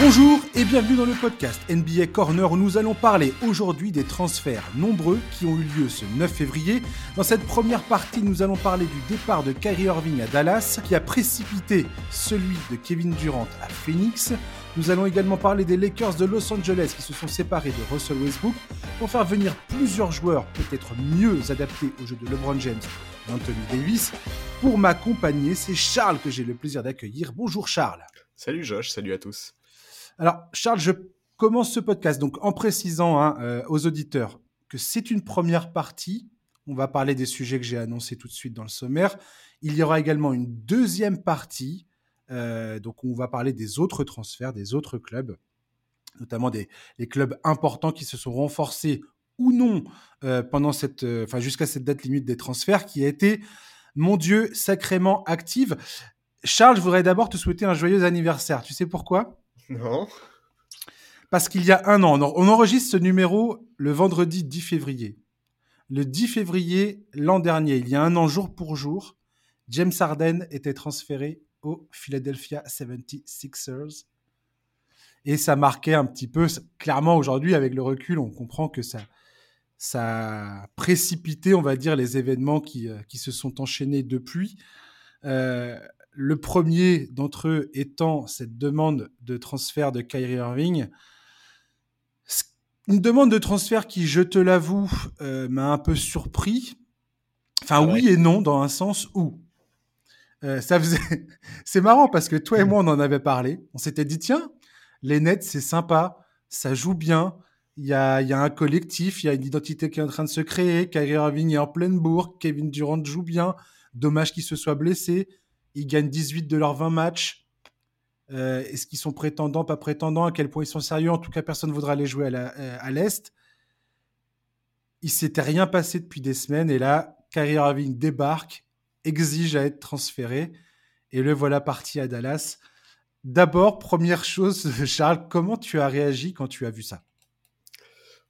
Bonjour et bienvenue dans le podcast NBA Corner où nous allons parler aujourd'hui des transferts nombreux qui ont eu lieu ce 9 février. Dans cette première partie, nous allons parler du départ de Kyrie Irving à Dallas qui a précipité celui de Kevin Durant à Phoenix. Nous allons également parler des Lakers de Los Angeles qui se sont séparés de Russell Westbrook pour faire venir plusieurs joueurs peut-être mieux adaptés au jeu de LeBron James et Anthony Davis. Pour m'accompagner, c'est Charles que j'ai le plaisir d'accueillir. Bonjour Charles. Salut Josh, salut à tous. Alors, Charles, je commence ce podcast donc en précisant hein, euh, aux auditeurs que c'est une première partie. On va parler des sujets que j'ai annoncés tout de suite dans le sommaire. Il y aura également une deuxième partie. Euh, donc, on va parler des autres transferts, des autres clubs, notamment des les clubs importants qui se sont renforcés ou non euh, pendant cette, enfin jusqu'à cette date limite des transferts, qui a été, mon Dieu, sacrément active. Charles, je voudrais d'abord te souhaiter un joyeux anniversaire. Tu sais pourquoi? Non. Parce qu'il y a un an, on enregistre ce numéro le vendredi 10 février. Le 10 février l'an dernier, il y a un an jour pour jour, James Harden était transféré au Philadelphia 76ers. Et ça marquait un petit peu, clairement aujourd'hui, avec le recul, on comprend que ça, ça a précipité, on va dire, les événements qui, euh, qui se sont enchaînés depuis. Euh, le premier d'entre eux étant cette demande de transfert de Kyrie Irving. Une demande de transfert qui, je te l'avoue, euh, m'a un peu surpris. Enfin, ah oui et non, dans un sens où. Euh, ça faisait... c'est marrant parce que toi et moi, on en avait parlé. On s'était dit, tiens, les Nets, c'est sympa, ça joue bien. Il y a, y a, un collectif, il y a une identité qui est en train de se créer. Kyrie Irving est en pleine bourre, Kevin Durant joue bien. Dommage qu'il se soit blessé. Ils gagnent 18 de leurs 20 matchs. Euh, est-ce qu'ils sont prétendants, pas prétendants À quel point ils sont sérieux? En tout cas, personne ne voudra aller jouer à euh, l'Est. Il s'était rien passé depuis des semaines et là, Kyrie Irving débarque, exige à être transféré et le voilà parti à Dallas. D'abord, première chose, Charles, comment tu as réagi quand tu as vu ça?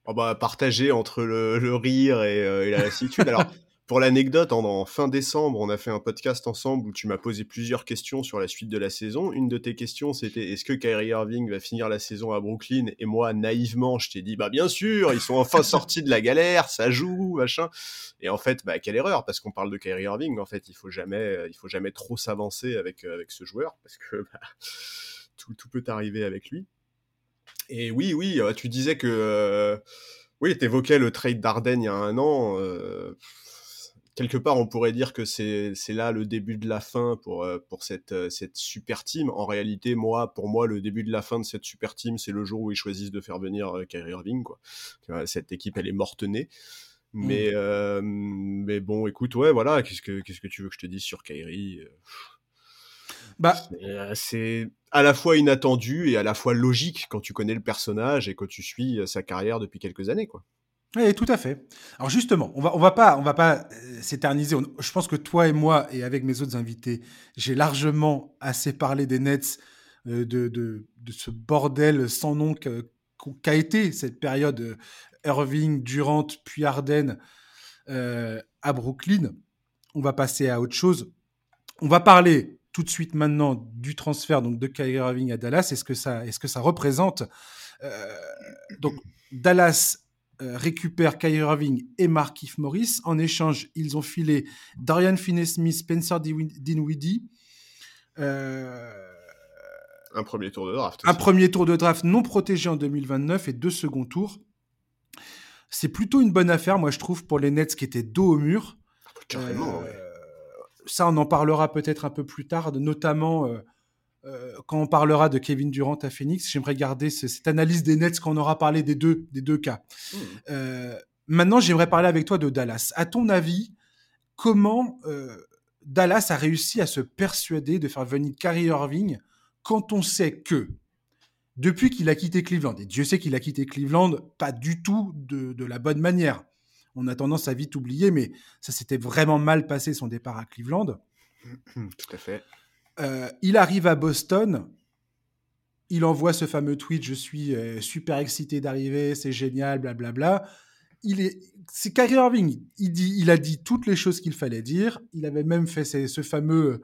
Oh bah, Partagé entre le, rire et, euh, et la lassitude. Alors, Pour l'anecdote, en, fin décembre, on a fait un podcast ensemble où tu m'as posé plusieurs questions sur la suite de la saison. Une de tes questions, c'était est-ce que Kyrie Irving va finir la saison à Brooklyn? Et moi, naïvement, je t'ai dit bah bien sûr, ils sont enfin sortis de la galère, ça joue, machin. Et en fait, bah quelle erreur parce qu'on parle de Kyrie Irving. En fait, il faut jamais, il faut jamais trop s'avancer avec avec ce joueur parce que bah, tout, tout peut arriver avec lui. Et oui, oui, euh, tu disais que euh, oui, tu évoquais le trade d'Arden il y a un an. Euh, quelque part, on pourrait dire que c'est là le début de la fin pour, euh, pour cette, euh, cette super team. En réalité, moi, pour moi, le début de la fin de cette super team, c'est le jour où ils choisissent de faire venir euh, Kyrie Irving. Quoi. Cette équipe, elle est morte-née. Mais, mmh. mais bon, écoute, ouais, voilà, qu'est-ce que, tu veux que je te dise sur Kyrie bah, c'est à la fois inattendu et à la fois logique quand tu connais le personnage et que tu suis sa carrière depuis quelques années, quoi. Oui, tout à fait. Alors justement, on va, on va pas, on va pas euh, s'éterniser. Je pense que toi et moi, et avec mes autres invités, j'ai largement assez parlé des Nets, euh, de, de, ce bordel sans nom qu'a été cette période euh, Irving, Durant, puis Harden à Brooklyn. On va passer à autre chose. On va parler tout de suite maintenant du transfert donc de Kyrie Irving à Dallas. Est-ce que ça, est-ce que ça représente donc Dallas récupère Kyrie Irving et Markif Morris. En échange, ils ont filé Darian Finney-Smith, Spencer Dinwiddie. Euh, un premier tour de draft. Un premier tour de draft non protégé en 2029 et deux seconds tours. C'est plutôt une bonne affaire, moi je trouve, pour les Nets qui étaient dos au mur. Carrément, euh, Ça, on en parlera peut-être un peu plus tard, notamment euh, quand on parlera de Kevin Durant à Phoenix, j'aimerais garder cette analyse des Nets quand on aura parlé des deux, des deux cas. Hmm. Euh, maintenant, j'aimerais parler avec toi de Dallas. À ton avis, comment euh, Dallas a réussi à se persuader de faire venir Kyrie Irving quand on sait que depuis qu'il a quitté Cleveland, et Dieu sait qu'il a quitté Cleveland pas du tout de, de la bonne manière. On a tendance à vite oublier, mais ça s'était vraiment mal passé son départ à Cleveland. Tout à fait. Euh, il arrive à Boston. Il envoie ce fameux tweet Je suis euh, super excité d'arriver, c'est génial, blablabla. C'est Kyrie Irving. Il, dit, il a dit toutes les choses qu'il fallait dire. Il avait même fait ce fameux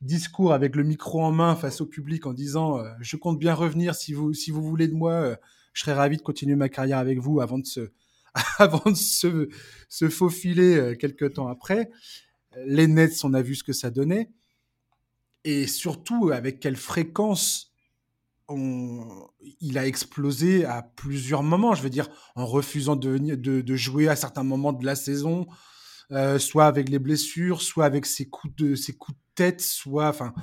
discours avec le micro en main face au public en disant je compte bien revenir si vous si vous voulez de moi, je serais ravi de continuer ma carrière avec vous avant de se avant de se, se faufiler quelques temps après. Les Nets, on a vu ce que ça donnait. Et surtout, avec quelle fréquence on, il a explosé à plusieurs moments. Je veux dire, en refusant de, de, de jouer à certains moments de la saison, euh, soit avec les blessures, soit avec ses coups de, ses coups de tête, soit, enfin,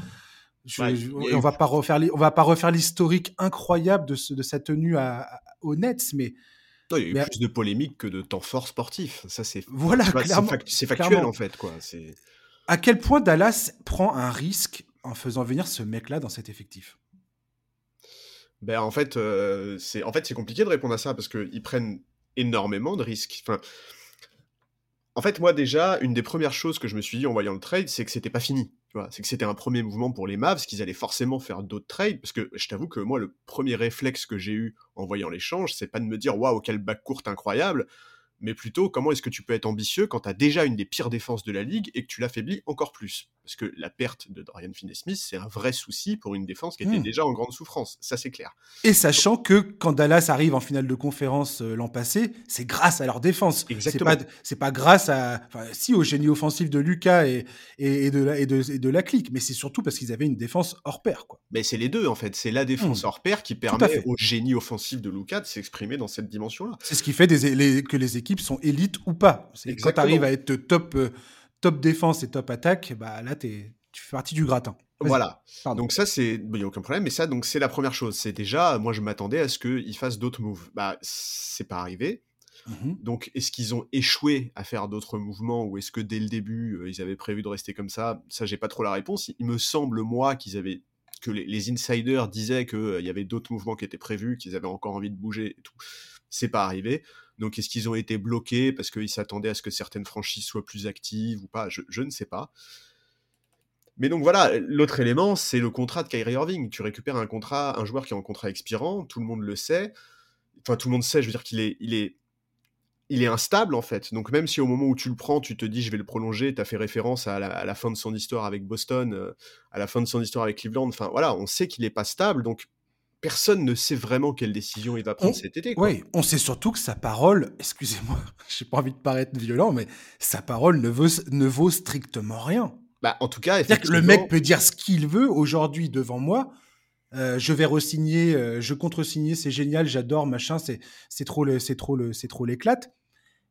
on va pas refaire, on va pas refaire l'historique incroyable de, ce, de sa tenue à, aux Nets, mais il y a eu plus de polémiques que de temps fort sportif. Ça, c'est voilà, c'est factuel en fait, quoi. À quel point Dallas prend un risque en faisant venir ce mec-là dans cet effectif? Ben, en fait, euh, c'est en fait compliqué de répondre à ça parce qu'ils prennent énormément de risques. En fait, moi déjà, une des premières choses que je me suis dit en voyant le trade, c'est que c'était pas fini. C'est que c'était un premier mouvement pour les Mavs, qu'ils allaient forcément faire d'autres trades, parce que je t'avoue que moi, le premier réflexe que j'ai eu en voyant l'échange, c'est pas de me dire waouh, quel bac court incroyable, mais plutôt comment est-ce que tu peux être ambitieux quand tu as déjà une des pires défenses de la ligue et que tu l'affaiblis encore plus? Parce que la perte de Dorian Finney-Smith, c'est un vrai souci pour une défense qui était hmm. déjà en grande souffrance, ça c'est clair. Et sachant que quand Dallas arrive en finale de conférence euh, l'an passé, c'est grâce à leur défense. Exactement. C'est pas, pas grâce à, enfin, si au génie offensif de Lucas et, et, de, la, et, de, de la clique, mais c'est surtout parce qu'ils avaient une défense hors pair. Quoi. Mais c'est les deux en fait, c'est la défense hmm. hors pair qui permet au génie offensif de Lucas de s'exprimer dans cette dimension-là. C'est ce qui fait des, que les équipes sont élites ou pas. Quand tu arrives à être top, euh, top défense et top attaque, bah là, es, tu fais partie du gratin. Voilà. Donc ça, c'est, il n'y a aucun problème. Mais ça, donc c'est la première chose. C'est déjà, moi, je m'attendais à ce qu'ils fassent d'autres moves. Bah, c'est pas arrivé. Mmh donc, est-ce qu'ils ont échoué à faire d'autres mouvements ou est-ce que dès le début, euh, ils avaient prévu de rester comme ça? Ça, j'ai pas trop la réponse. Il me semble, moi, qu'ils avaient que les, insiders disaient qu'il euh, y avait d'autres mouvements qui étaient prévus, qu'ils avaient encore envie de bouger et tout. C'est pas arrivé. Donc, est-ce qu'ils ont été bloqués parce qu'ils s'attendaient à ce que certaines franchises soient plus actives ou pas? Je, ne sais pas. Mais donc voilà, l'autre élément, c'est le contrat de Kyrie Irving. Tu récupères un contrat, un joueur qui est en contrat expirant, tout le monde le sait. Enfin, tout le monde sait, je veux dire qu'il est, il est, instable en fait. Donc même si au moment où tu le prends, tu te dis je vais le prolonger, tu as fait référence à la, fin de son histoire avec Boston, euh, à la fin de son histoire avec Cleveland. Enfin voilà, on sait qu'il n'est pas stable. Donc personne ne sait vraiment quelle décision il va prendre cet été. Oui, on sait surtout que sa parole, excusez-moi, j'ai pas envie de paraître violent, mais sa parole ne vaut, ne vaut strictement rien. Bah, en tout cas, effectivement... le mec peut dire ce qu'il veut aujourd'hui devant moi. Euh, je vais resigner, euh, je contre-signer, c'est génial, j'adore, machin, c'est c'est trop le, c'est trop le, c'est trop l'éclate.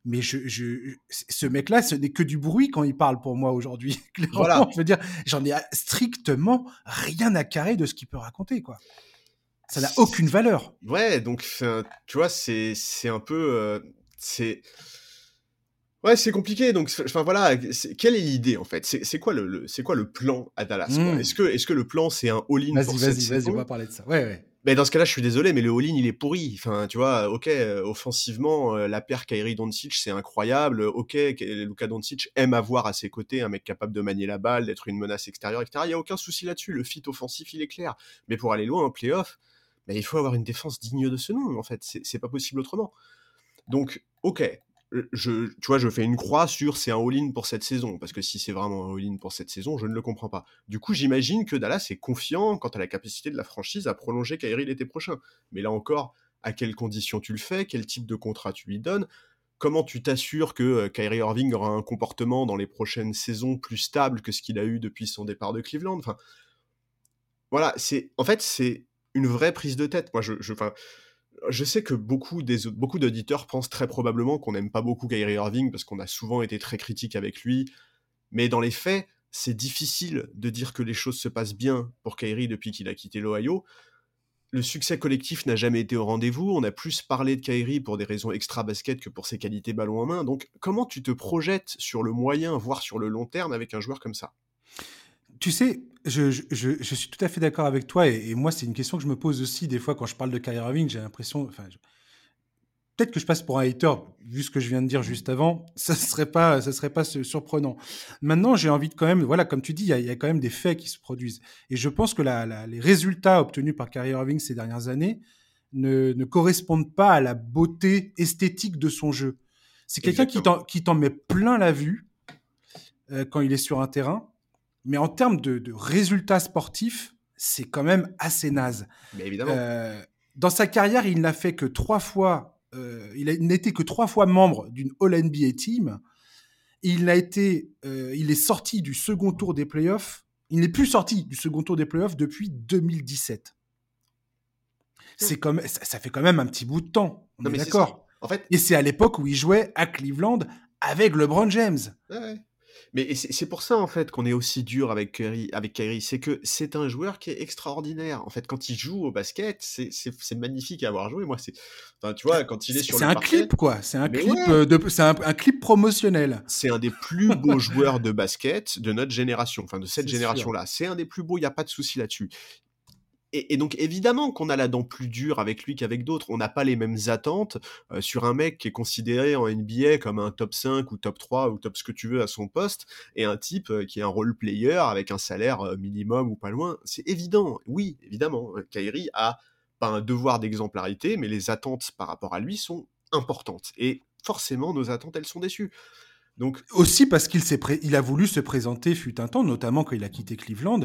Mais je, je, ce mec-là, ce n'est que du bruit quand il parle pour moi aujourd'hui. Voilà. Je veux dire, j'en ai strictement rien à carrer de ce qu'il peut raconter, quoi ça n'a aucune valeur. Ouais, donc tu vois, c'est c'est un peu euh, c'est ouais, c'est compliqué. Donc enfin voilà, quelle est l'idée en fait? C'est quoi le, c'est quoi le plan à Dallas hmm. Est-ce que est-ce que le plan c'est un all-in Vas-y, vas-y, vas-y, on va parler de ça. Ouais, ouais. Mais dans ce cas-là, je suis désolé, mais le all-in, il est pourri. Enfin, tu vois, ok, euh, offensivement, euh, la paire Kyrie Doncic, c'est incroyable. Ok, Luka Doncic aime avoir à ses côtés un mec capable de manier la balle, d'être une menace extérieure, etc. Il y a aucun souci là-dessus. Le fit offensif, il est clair. Mais pour aller loin en playoff, mais il faut avoir une défense digne de ce nom, en fait. C'est pas possible autrement. Donc, ok, je, tu vois, je fais une croix sur c'est un all-in pour cette saison, parce que si c'est vraiment un all-in pour cette saison, je ne le comprends pas. Du coup, j'imagine que Dallas est confiant quant à la capacité de la franchise à prolonger Kyrie l'été prochain. Mais là encore, à quelles conditions tu le fais, quel type de contrat tu lui donnes, comment tu t'assures que euh, Kyrie Irving aura un comportement dans les prochaines saisons plus stable que ce qu'il a eu depuis son départ de Cleveland? Enfin, voilà, c'est en fait c'est une vraie prise de tête. Moi, je, je, je sais que beaucoup, des, beaucoup d'auditeurs pensent très probablement qu'on n'aime pas beaucoup Kyrie Irving parce qu'on a souvent été très critique avec lui. Mais dans les faits, c'est difficile de dire que les choses se passent bien pour Kyrie depuis qu'il a quitté l'Ohio. Le succès collectif n'a jamais été au rendez-vous. On a plus parlé de Kyrie pour des raisons extra-basket que pour ses qualités ballon en main. Donc, comment tu te projettes sur le moyen, voire sur le long terme avec un joueur comme ça? Tu sais, je, suis tout à fait d'accord avec toi. Et, moi, c'est une question que je me pose aussi des fois quand je parle de Kyrie Irving. J'ai l'impression. Enfin, peut-être que je passe pour un hater, vu ce que je viens de dire juste avant. Ça ne serait pas, ça serait pas surprenant. Maintenant, j'ai envie de quand même. Voilà, comme tu dis, il y, a quand même des faits qui se produisent. Et je pense que les résultats obtenus par Kyrie Irving ces dernières années ne, correspondent pas à la beauté esthétique de son jeu. C'est quelqu'un qui t'en met plein la vue euh, quand il est sur un terrain Mais en termes de, résultats sportifs, c'est quand même assez naze. Mais évidemment. Euh, dans sa carrière, il n'a fait que trois fois, euh, il n'était que trois fois membre d'une All NBA team. Il a été, euh, il est sorti du second tour des playoffs. Il n'est plus sorti du second tour des playoffs depuis 2017. C'est comme, ça, fait quand même un petit bout de temps. On est d'accord. En fait, et c'est à l'époque où il jouait à Cleveland avec LeBron James. Ouais. Mais c'est pour ça, en fait, qu'on est aussi dur avec Kyrie. Avec C'est que c'est un joueur qui est extraordinaire. En fait, quand il joue au basket, c'est magnifique à avoir joué. Moi, c'est. Enfin, tu vois, quand il est sur le C'est un clip, quoi. C'est un, clip euh, de... c'est un, clip promotionnel. C'est un des plus beaux joueurs de basket de notre génération. Enfin, de cette génération-là. C'est un des plus beaux, il n'y a pas de souci là-dessus et, donc évidemment qu'on a la dent plus dure avec lui qu'avec d'autres. On n'a pas les mêmes attentes euh, sur un mec qui est considéré en NBA comme un top 5 ou top 3 ou top ce que tu veux à son poste, et un type euh, qui est un role player avec un salaire euh, minimum ou pas loin. C'est évident, oui, évidemment. Kyrie a pas un devoir d'exemplarité, mais les attentes par rapport à lui sont importantes. Et forcément, nos attentes, elles sont déçues. Donc aussi parce qu'il il a voulu se présenter fut un temps, notamment quand il a quitté Cleveland,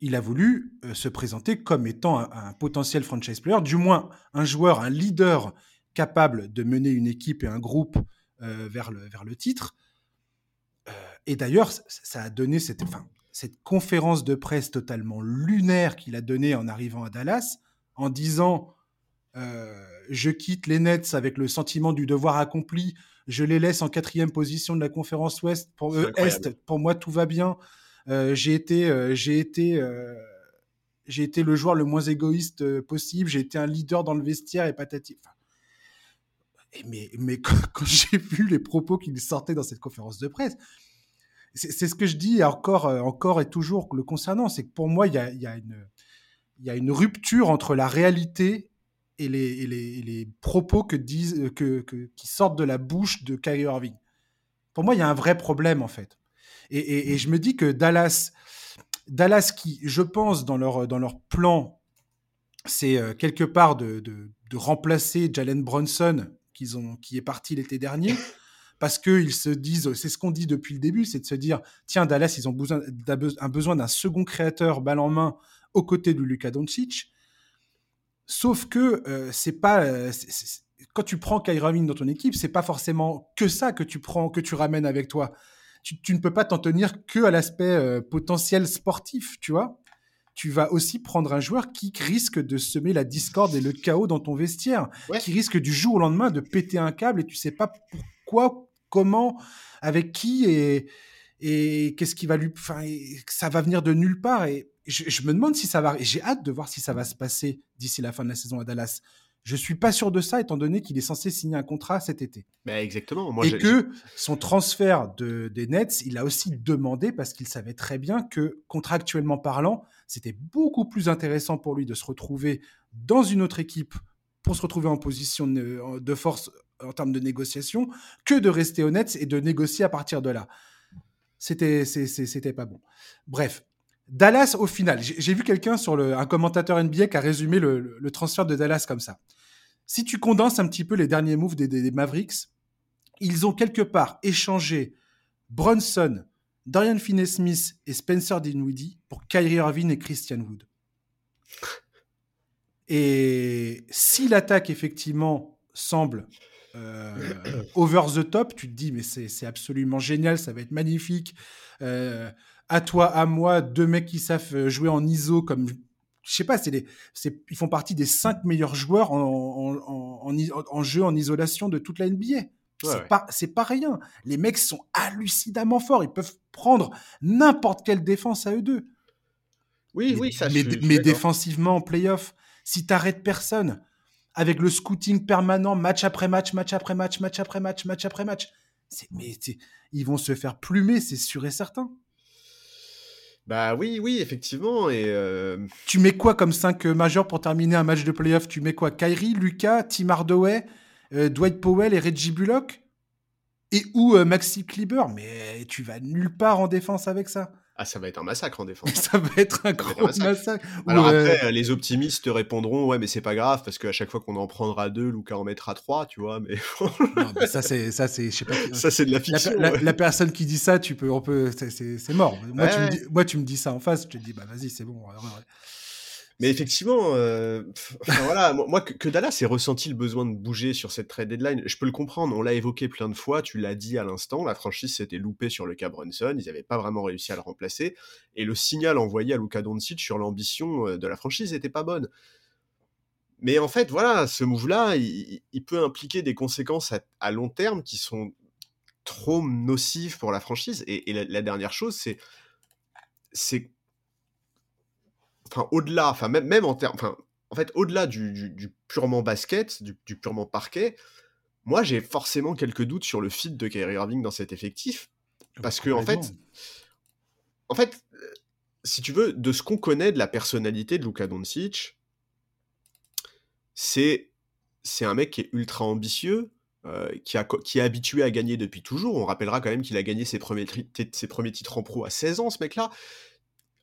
il a voulu euh, se présenter comme étant un, potentiel franchise player, du moins un joueur, un leader capable de mener une équipe et un groupe euh, vers, le, vers le titre. Euh, et d'ailleurs, ça a donné cette, cette conférence de presse totalement lunaire qu'il a donnée en arrivant à Dallas, en disant Je quitte les Nets avec le sentiment du devoir accompli, je les laisse en quatrième position de la conférence Ouest, pour, Est, pour moi tout va bien. Euh, j'ai été, euh, j'ai été, euh, j'ai été le joueur le moins égoïste possible. J'ai été un leader dans le vestiaire et patati. mais, mais quand, j'ai vu les propos qu'il sortait dans cette conférence de presse, c'est ce que je dis encore, encore et toujours le concernant, c'est que pour moi, il y a, une, rupture entre la réalité et les, propos que disent, que, qui sortent de la bouche de Kyrie Irving. Pour moi, il y a un vrai problème, en fait. Et, je me dis que Dallas, Dallas qui, je pense, dans leur, dans leur plan, c'est euh, quelque part de, de, remplacer Jalen Brunson, qu'ils ont, qui est parti l'été dernier, parce qu'ils se disent, c'est ce qu'on dit depuis le début, c'est de se dire, tiens, Dallas, ils ont besoin, un besoin d'un second créateur balle en main aux côtés de Luka Doncic. Sauf que euh, c'est pas, euh, quand tu prends Kyrie dans ton équipe, c'est pas forcément que ça que tu prends, que tu ramènes avec toi tu, ne peux pas t'en tenir que à l'aspect euh, potentiel sportif, tu vois. Tu vas aussi prendre un joueur qui risque de semer la discorde et le chaos dans ton vestiaire, qui risque du jour au lendemain de péter un câble et tu sais pas pourquoi, comment, avec qui et, et qu'est-ce qui va lui. Enfin, ça va venir de nulle part. Et je, je me demande si ça va. J'ai hâte de voir si ça va se passer d'ici la fin de la saison à Dallas. Je suis pas sûr de ça, étant donné qu'il est censé signer un contrat cet été. Bah exactement. Moi, et que son transfert de, des Nets, il a aussi demandé parce qu'il savait très bien que, contractuellement parlant, c'était beaucoup plus intéressant pour lui de se retrouver dans une autre équipe pour se retrouver en position de, force en termes de négociation que de rester aux Nets et de négocier à partir de là. C'était, c'était pas bon. Bref, Dallas, au final, j'ai vu quelqu'un sur un commentateur NBA qui a résumé le, transfert de Dallas comme ça. Si tu condenses un petit peu les derniers moves des, Mavericks, ils ont quelque part échangé Brunson, Dorian Finney-Smith et Spencer Dinwiddie pour Kyrie Irving et Christian Wood. Et si l'attaque effectivement semble euh, over the top, tu te dis mais c'est absolument génial, ça va être magnifique. Euh, à toi, à moi, deux mecs qui savent euh, jouer en ISO comme je sais pas, c'est les, ils font partie des cinq meilleurs joueurs en, en, en, jeu en isolation de toute la NBA. c'est pas, c'est pas rien. Les mecs sont hallucinamment forts. Ils peuvent prendre n'importe quelle défense à eux deux. Oui, oui, ça. Mais, mais défensivement en playoff, si t'arrêtes personne, avec le scouting permanent, match après match, match après match, match après match, match après match, c'est, mais ils vont se faire plumer, c'est sûr et certain. Bah oui, oui, effectivement. Euh, Tu mets quoi comme 5 euh, majeurs pour terminer un match de playoff? Tu mets quoi? Kyrie, Lucas, Tim Hardaway, euh, Dwight Powell et Reggie Bullock? Et ou Maxi Kleber? Mais tu vas nulle part en défense avec ça. Ah, ça va être un massacre en défense. ça va être un gros massacre. Alors après, les optimistes répondront ouais, mais c'est pas grave parce qu'à chaque fois qu'on en prendra deux, Luca en mettra trois, tu vois. Mais, non, mais ça c'est ça c'est je sais pas. Ça c'est de la fiction. La, personne qui dit ça, tu peux on peut c'est mort. Moi, tu me dis, moi tu me dis ça en face, je te dis bah vas-y c'est bon. Mais effectivement, euh, voilà, moi que, Dallas ait ressenti le besoin de bouger sur cette trade deadline, je peux le comprendre. On l'a évoqué plein de fois, tu l'as dit à l'instant, la franchise s'était loupée sur le cas Brunson, ils n'avaient pas vraiment réussi à le remplacer, et le signal envoyé à Luka Doncic sur l'ambition euh, de la franchise n'était pas bonne. Mais en fait, voilà, ce move-là, il, peut impliquer des conséquences à, long terme qui sont trop nocives pour la franchise. Et, la, dernière chose, c'est enfin au-delà, enfin même, même en termes, enfin en fait au-delà du, purement basket, du, purement parquet, moi j'ai forcément quelques doutes sur le fit de Kyrie Irving dans cet effectif ah, parce que en fait, en fait, si tu veux, de ce qu'on connaît de la personnalité de Luka Doncic, c'est c'est un mec qui est ultra ambitieux, euh, qui, a, qui est habitué à gagner depuis toujours. On rappellera quand même qu'il a gagné ses premiers, ses premiers titres en pro à 16 ans, ce mec-là.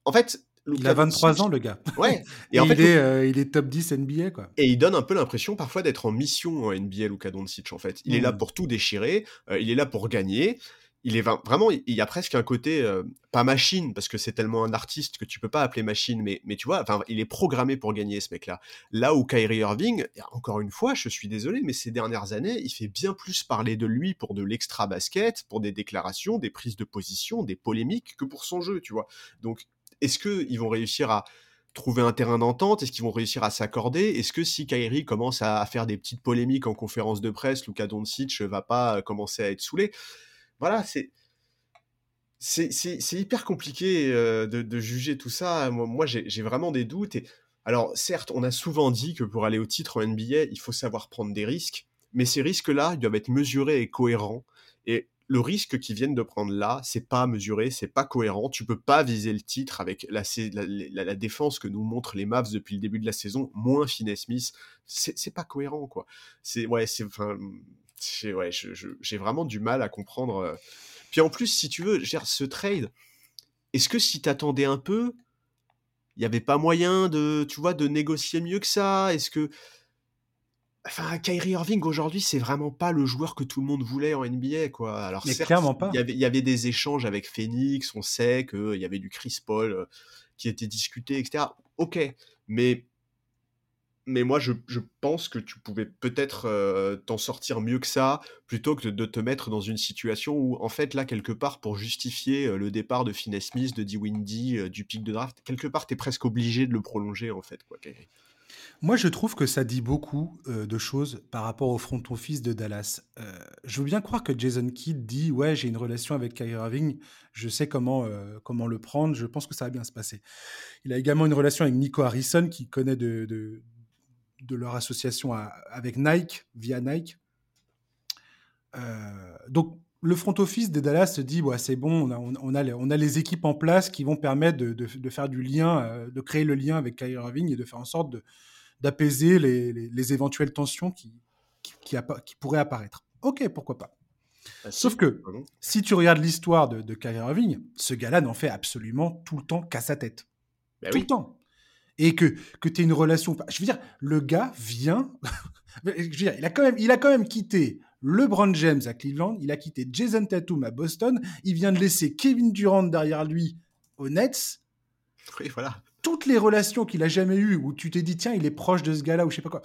En fait, il a 23 ans, le gars. Ouais. Et, en fait, il, est, euh, il est top 10 NBA, quoi. Et il donne un peu l'impression parfois d'être en mission en NBA, Luka Doncic, en fait. Il est là mmh. pour tout déchirer, euh, il est là pour gagner. Il est vraiment, il y a presque un côté, euh, pas machine, parce que c'est tellement un artiste que tu peux pas appeler machine, mais, mais tu vois, enfin, il est programmé pour gagner, ce mec-là. Là où Kyrie Irving, encore une fois, je suis désolé, mais ces dernières années, il fait bien plus parler de lui pour de l'extra basket, pour des déclarations, des prises de position, des polémiques, que pour son jeu, tu vois. Donc, est-ce qu'ils vont réussir à trouver un terrain d'entente? Est-ce qu'ils vont réussir à s'accorder? Est-ce que si Kyrie commence à faire des petites polémiques en conférence de presse, Luka Doncic va pas commencer à être saoulé? Voilà, c'est c'est hyper compliqué euh, de, juger tout ça. Moi, j'ai vraiment des doutes. Et alors, certes, on a souvent dit que pour aller au titre en NBA, il faut savoir prendre des risques, mais ces risques-là, ils doivent être mesurés et cohérents. Et le risque qu'ils viennent de prendre là, c'est pas mesuré, c'est pas cohérent. Tu peux pas viser le titre avec la, défense que nous montrent les Mavs depuis le début de la saison, moins Finney Smith. C'est pas cohérent, quoi. C'est ouais, c'est enfin, ouais, j'ai vraiment du mal à comprendre. Euh. Puis en plus, si tu veux, ce trade, est-ce que si t'attendais un peu, il y avait pas moyen de, tu vois, de négocier mieux que ça? Est-ce que Enfin, Kyrie Irving aujourd'hui, c'est vraiment pas le joueur que tout le monde voulait en NBA, quoi. Alors, mais clairement pas. Il y, avait, des échanges avec Phoenix, on sait qu'il y avait du Chris Paul euh, qui était discuté, etc. Ok, mais mais moi, je, pense que tu pouvais peut-être euh, t'en sortir mieux que ça, plutôt que de, te mettre dans une situation où, en fait, là, quelque part, pour justifier euh, le départ de Finney Smith, de D. Windy, du pic de draft, quelque part, tu es presque obligé de le prolonger, en fait, quoi, Kyrie. Moi, je trouve que ça dit beaucoup euh, de choses par rapport au front office de Dallas. Euh, je veux bien croire que Jason Kidd dit ouais, j'ai une relation avec Kyrie Irving, je sais comment euh, comment le prendre, je pense que ça va bien se passer. Il a également une relation avec Nico Harrison qui connaît de de, leur association avec Nike via Nike. donc le front office de Dallas se dit ouais, c'est bon, on a, les, on a, les, équipes en place qui vont permettre de, de faire du lien, de créer le lien avec Kyrie Irving et de faire en sorte d'apaiser les, éventuelles tensions qui, qui, pourraient apparaître. Ok, pourquoi pas. Bah, Sauf que, si tu regardes l'histoire de, de Kyrie Irving, ce gars-là n'en fait absolument tout le temps qu'à sa tête. Bah tout le temps. Et que, que tu aies une relation. Je veux dire, le gars vient. je veux dire, il, a quand même, il a quand même quitté LeBron James à Cleveland, il a quitté Jason Tatum à Boston, il vient de laisser Kevin Durant derrière lui aux Nets. Oui, voilà toutes les relations qu'il a jamais eues, où tu t'es dit, tiens, il est proche de ce gars-là, ou je sais pas quoi,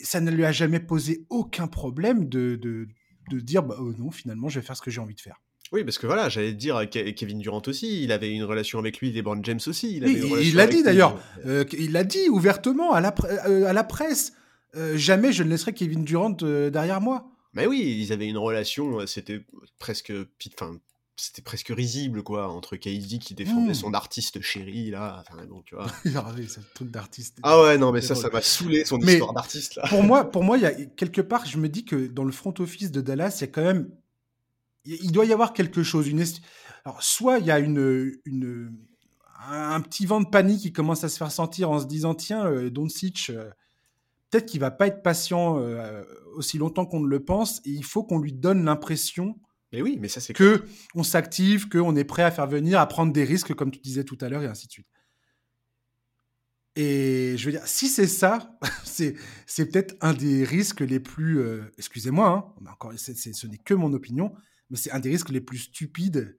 ça ne lui a jamais posé aucun problème de, de, de dire, bah, oh non, finalement, je vais faire ce que j'ai envie de faire. Oui, parce que voilà, j'allais dire, Kevin Durant aussi, il avait une relation avec lui, LeBron James aussi. Il l'a dit d'ailleurs, euh, il l'a dit ouvertement à la, euh, à la presse. Euh, jamais je ne laisserai Kevin Durant derrière moi. Mais oui, ils avaient une relation, c'était presque, enfin, c'était presque risible quoi entre KD qui défendait mmh. son artiste chéri là. Enfin bon tu vois. Truc d'artiste ah ouais non mais ça ça m'a saoulé son histoire d'artiste là. pour moi pour moi il y a quelque part je me dis que dans le front office de Dallas il y a quand même il doit y avoir quelque chose une alors soit il y a une une un petit vent de panique qui commence à se faire sentir en se disant tiens euh, Doncic euh, peut-être qu'il va pas être patient euh, aussi longtemps qu'on ne le pense et il faut qu'on lui donne l'impression Mais oui, mais ça c'est que on s'active, que on est prêt à faire venir, à prendre des risques, comme tu disais tout à l'heure, et ainsi de suite. Et je veux dire, si c'est ça, c'est, c'est peut-être un des risques les plus, euh, excusez-moi, hein, encore, ce n'est que mon opinion, mais c'est un des risques les plus stupides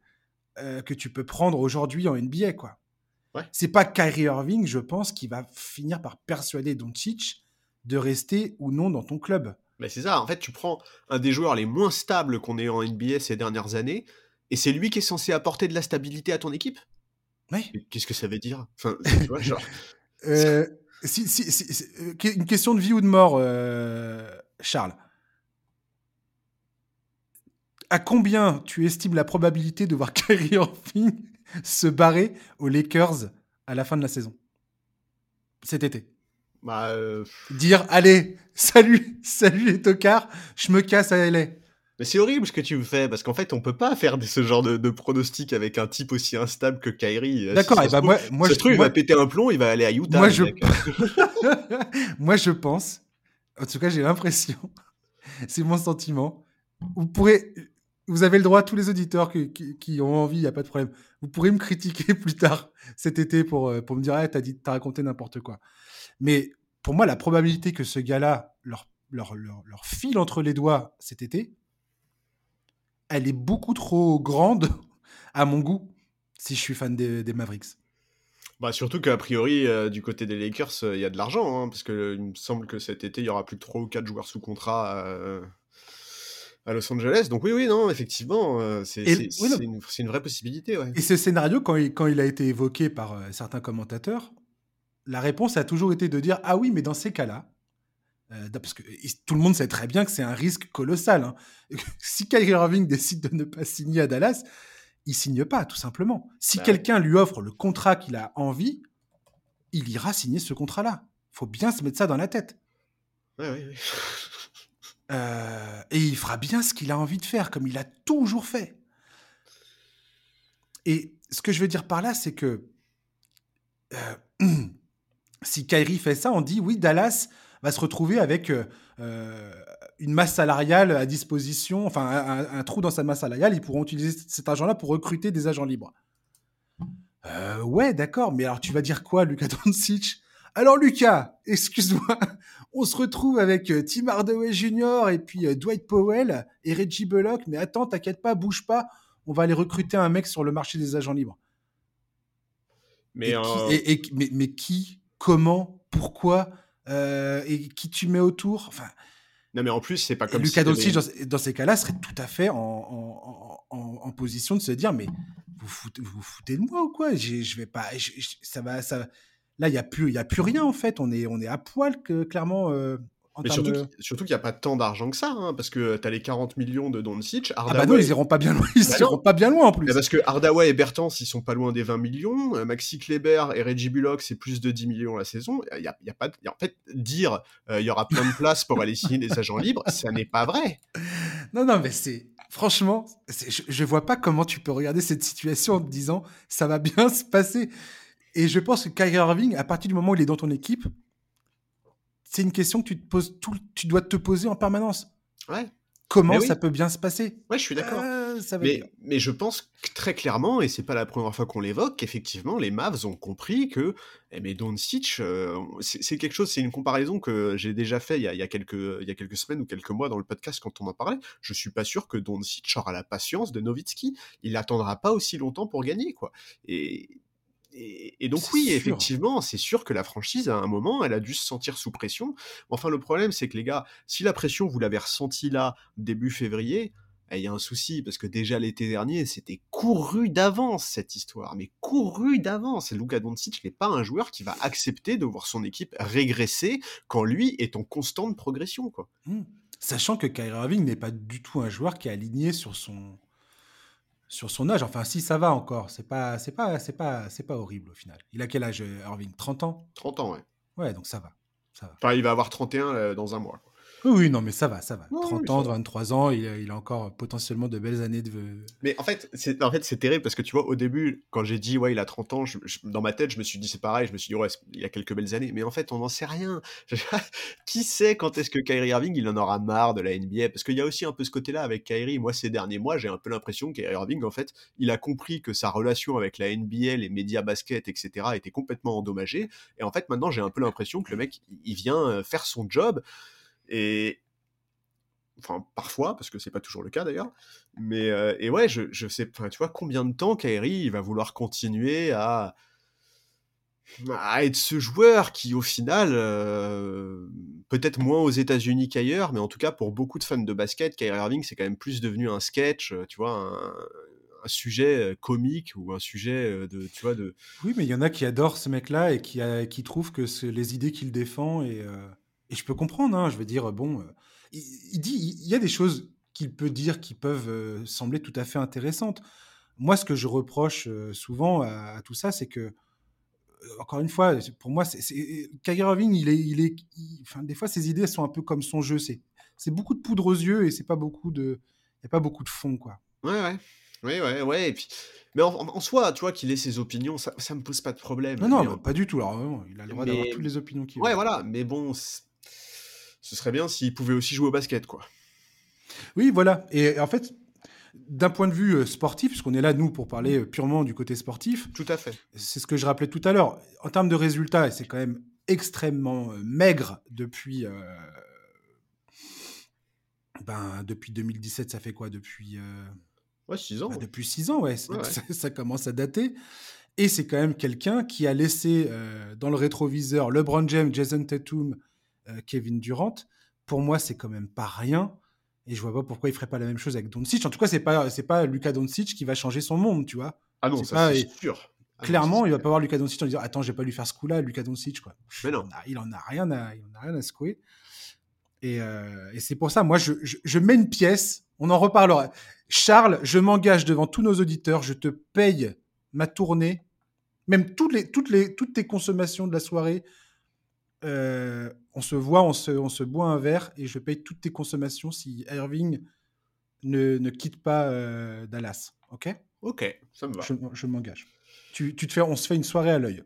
euh, que tu peux prendre aujourd'hui en NBA, quoi. Ouais. C'est pas Kyrie Irving, je pense, qui va finir par persuader Doncic de rester ou non dans ton club. Mais c'est ça, en fait, tu prends un des joueurs les moins stables qu'on ait en NBA ces dernières années, et c'est lui qui est censé apporter de la stabilité à ton équipe? Oui. Qu'est-ce que ça veut dire? Enfin, tu vois, genre... Euh, si, si, si, une question de vie ou de mort, euh, Charles. À combien tu estimes la probabilité de voir Kyrie Irving se barrer aux Lakers à la fin de la saison? Cet été bah, euh... Dire allez, salut, salut les tocards, je me casse à LA. Mais c'est horrible ce que tu me fais, parce qu'en fait, on peut pas faire ce genre de, de pronostic avec un type aussi instable que Kyrie. D'accord, si et bah moi, moi, ce je, truc, il va péter un plomb, il va aller à Utah. moi, je... mec. moi, je pense, en tout cas, j'ai l'impression, c'est mon sentiment, vous pourrez, vous avez le droit, tous les auditeurs qui, qui, qui ont envie, il n'y a pas de problème, vous pourrez me critiquer plus tard cet été pour, euh, pour me dire, ah, t'as raconté n'importe quoi. Mais pour moi, la probabilité que ce gars-là leur, leur, leur, leur file entre les doigts cet été, elle est beaucoup trop grande à mon goût si je suis fan des, des Mavericks. Bah surtout qu'a priori, euh, du côté des Lakers, il euh, y a de l'argent, hein, parce que euh, il me semble que cet été, il y aura plus de 3 ou 4 joueurs sous contrat à Los Angeles. Donc oui, oui, non, effectivement, c'est oui, une, vraie possibilité. Ouais. Et ce scénario, quand il, quand il a été évoqué par certains commentateurs, la réponse a toujours été de dire Ah oui, mais dans ces cas-là, euh, parce que tout le monde sait très bien que c'est un risque colossal. hein. si Kyrie Irving décide de ne pas signer à Dallas, il signe pas, tout simplement. Si Bah quelqu'un lui offre le contrat qu'il a envie, il ira signer ce contrat-là. faut bien se mettre ça dans la tête. Ouais, ouais, ouais. Euh, et il fera bien ce qu'il a envie de faire, comme il a toujours fait. Et ce que je veux dire par là, c'est que euh, si Kyrie fait ça, on dit oui, Dallas va se retrouver avec euh, euh, une masse salariale à disposition, enfin un, un trou dans sa masse salariale. Ils pourront utiliser cet argent-là pour recruter des agents libres. Euh, ouais, d'accord, mais alors tu vas dire quoi, Lucas Doncic? Alors Lucas, excuse-moi, on se retrouve avec Tim Hardaway Jr. et puis Dwight Powell et Reggie Bullock, mais attends, t'inquiète pas, bouge pas, on va aller recruter un mec sur le marché des agents libres. Mais et, euh, qui, et- et- mais, mais qui, comment, pourquoi, euh, et qui tu mets autour enfin, non, mais en plus, c'est pas comme Lucas si Doncic, dans, ces cas-là, serait tout à fait en, en- en- en- en position de se dire mais vous foutez, vous vous foutez de moi ou quoi? Je vais pas, ça va, ça. Là, il y a plus, y a plus rien en fait. On est, on est à poil que clairement. euh, en Mais surtout, de- surtout qu'il n'y a pas tant d'argent que ça, hein, parce que t'as les 40 millions de Doncic, Ah Hardaway... bah non, ils iront pas bien loin. Ils Bah iront pas bien loin en plus. Parce que Hardaway et Bertans, ils sont pas loin des 20 millions. euh, Maxi Kleber et Reggie Bullock, c'est plus de 10 millions la saison. Il y a, y a pas y a- en fait, dire euh, il y aura plein de places pour aller signer des agents libres, ça n'est pas vrai. Non, non, mais c'est franchement, je, je vois pas comment tu peux regarder cette situation en te disant ça va bien se passer. Et je pense que Kyrie Irving, à partir du moment où il est dans ton équipe, c'est une question que tu te poses tout, tu dois te poser en permanence. Ouais, Comment oui. ça peut bien se passer? Ouais, je suis d'accord. Euh, va Mais, je pense que très clairement, et c'est pas la première fois qu'on l'évoque, qu'effectivement, les Mavs ont compris que, eh, mais Doncic, euh, c'est c'est quelque chose, c'est une comparaison que j'ai déjà fait il y, a, il y a quelques, il y a quelques semaines ou quelques mois dans le podcast quand on en parlait. Je suis pas sûr que Doncic aura la patience de Nowitzki. Il n'attendra pas aussi longtemps pour gagner, quoi. Et, et, et donc oui, sûr. effectivement, c'est sûr que la franchise, à un moment, elle a dû se sentir sous pression. Enfin, le problème, c'est que les gars, si la pression, vous l'avez ressentie là, début février, eh, il y a un souci, parce que déjà l'été dernier, c'était couru d'avance, cette histoire. Mais couru d'avance. Et Luka Doncic n'est pas un joueur qui va accepter de voir son équipe régresser quand lui est en constante progression, quoi. Hmm. Sachant que Kyrie Irving n'est pas du tout un joueur qui est aligné sur son sur son âge. Enfin, si ça va encore, c'est pas c'est pas c'est pas c'est pas horrible au final. Il a quel âge euh, Irving 30 ans? 30 ans, ouais. Ouais, donc ça va. Ça va. Enfin, il va avoir 31 euh, dans un mois. quoi. Oui, non, mais ça va, ça va. Ouais, 30 oui, ans, va. 23 ans, il a, il a encore potentiellement de belles années de. Mais en fait, c'est en fait, c'est terrible parce que tu vois, au début, quand j'ai dit, ouais, il a 30 ans, je- je- dans ma tête, je me suis dit, c'est pareil, je me suis dit, ouais, il a quelques belles années. Mais en fait, on n'en sait rien. Qui sait quand est-ce que Kyrie Irving, il en aura marre de la NBA Parce qu'il y a aussi un peu ce côté-là avec Kyrie. Moi, ces derniers mois, j'ai un peu l'impression que Kyrie Irving, en fait, il a compris que sa relation avec la NBA, les médias basket, etc., était complètement endommagée. Et en fait, maintenant, j'ai un peu l'impression que le mec, il vient euh, faire son job. Et, enfin parfois parce que c'est pas toujours le cas d'ailleurs mais euh, et ouais je, je sais enfin tu vois combien de temps il va vouloir continuer à à être ce joueur qui au final euh, peut-être moins aux États-Unis qu'ailleurs mais en tout cas pour beaucoup de fans de basket Kyrie Irving c'est quand même plus devenu un sketch euh, tu vois un, sujet comique ou un sujet de tu vois de Oui, mais il y en a qui adorent ce mec-là et qui, qui trouvent que les idées qu'il défend. Et, et je peux comprendre, hein, je veux dire, bon, euh, il, il dit, il y a des choses qu'il peut dire qui peuvent euh, sembler tout à fait intéressantes. Moi, ce que je reproche euh, souvent à, à tout ça, c'est que, encore une fois, pour moi, c'est, il est, il est, il- enfin, des fois, ses idées sont un peu comme son jeu. C'est, c'est beaucoup de poudre aux yeux et c'est pas beaucoup de, y a pas beaucoup de fond, quoi. ouais ouais ouais ouais ouais et puis mais en, en soi tu vois qu'il ait ses opinions ça, ça me pose pas de problème Non, non, bah, pas du tout. Alors, vraiment, il a le droit d'avoir toutes les opinions qu'il Ouais, veut. voilà, mais bon, ce serait bien s'il pouvait aussi jouer au basket, quoi. Oui, voilà. Et en fait, d'un point de vue euh, sportif, puisqu'on est là, nous, pour parler euh, purement du côté sportif, Tout à fait. c'est ce que je rappelais tout à l'heure. En termes de résultats, c'est quand même extrêmement euh, maigre depuis, euh, ben, depuis 2017. Ça fait quoi Depuis, euh, Ouais, 6 ans. ouais. depuis six ans, ouais. Ouais, ouais. Ça, ça commence à dater. Et c'est quand même quelqu'un qui a laissé euh, dans le rétroviseur LeBron James, Jason Tatum, euh, Kevin Durant. Pour moi, c'est quand même pas rien. Et je vois pas pourquoi il ferait pas la même chose avec Doncic. En tout cas, c'est pas c'est pas Luka Doncic qui va changer son monde, tu vois. Ah non, c'est ça c'est sûr. Ah non, Clairement, il va pas voir Luka Doncic en disant attends, je vais pas lui faire ce coup-là, Luka Doncic quoi. Mais non. Il en a- il en a rien à il en a rien à secouer. Et, euh, et c'est pour ça, moi, je, je, je mets une pièce. On en reparlera. Charles, je m'engage devant tous nos auditeurs. Je te paye ma tournée, même toutes les toutes les toutes tes consommations de la soirée. Euh, on se voit, on se, on se boit un verre et je paye toutes tes consommations si Irving ne, ne quitte pas euh, Dallas. Ok? Ok, ça me va. Je, je m'engage. Tu, tu te fais, on se fait une soirée à l'œil.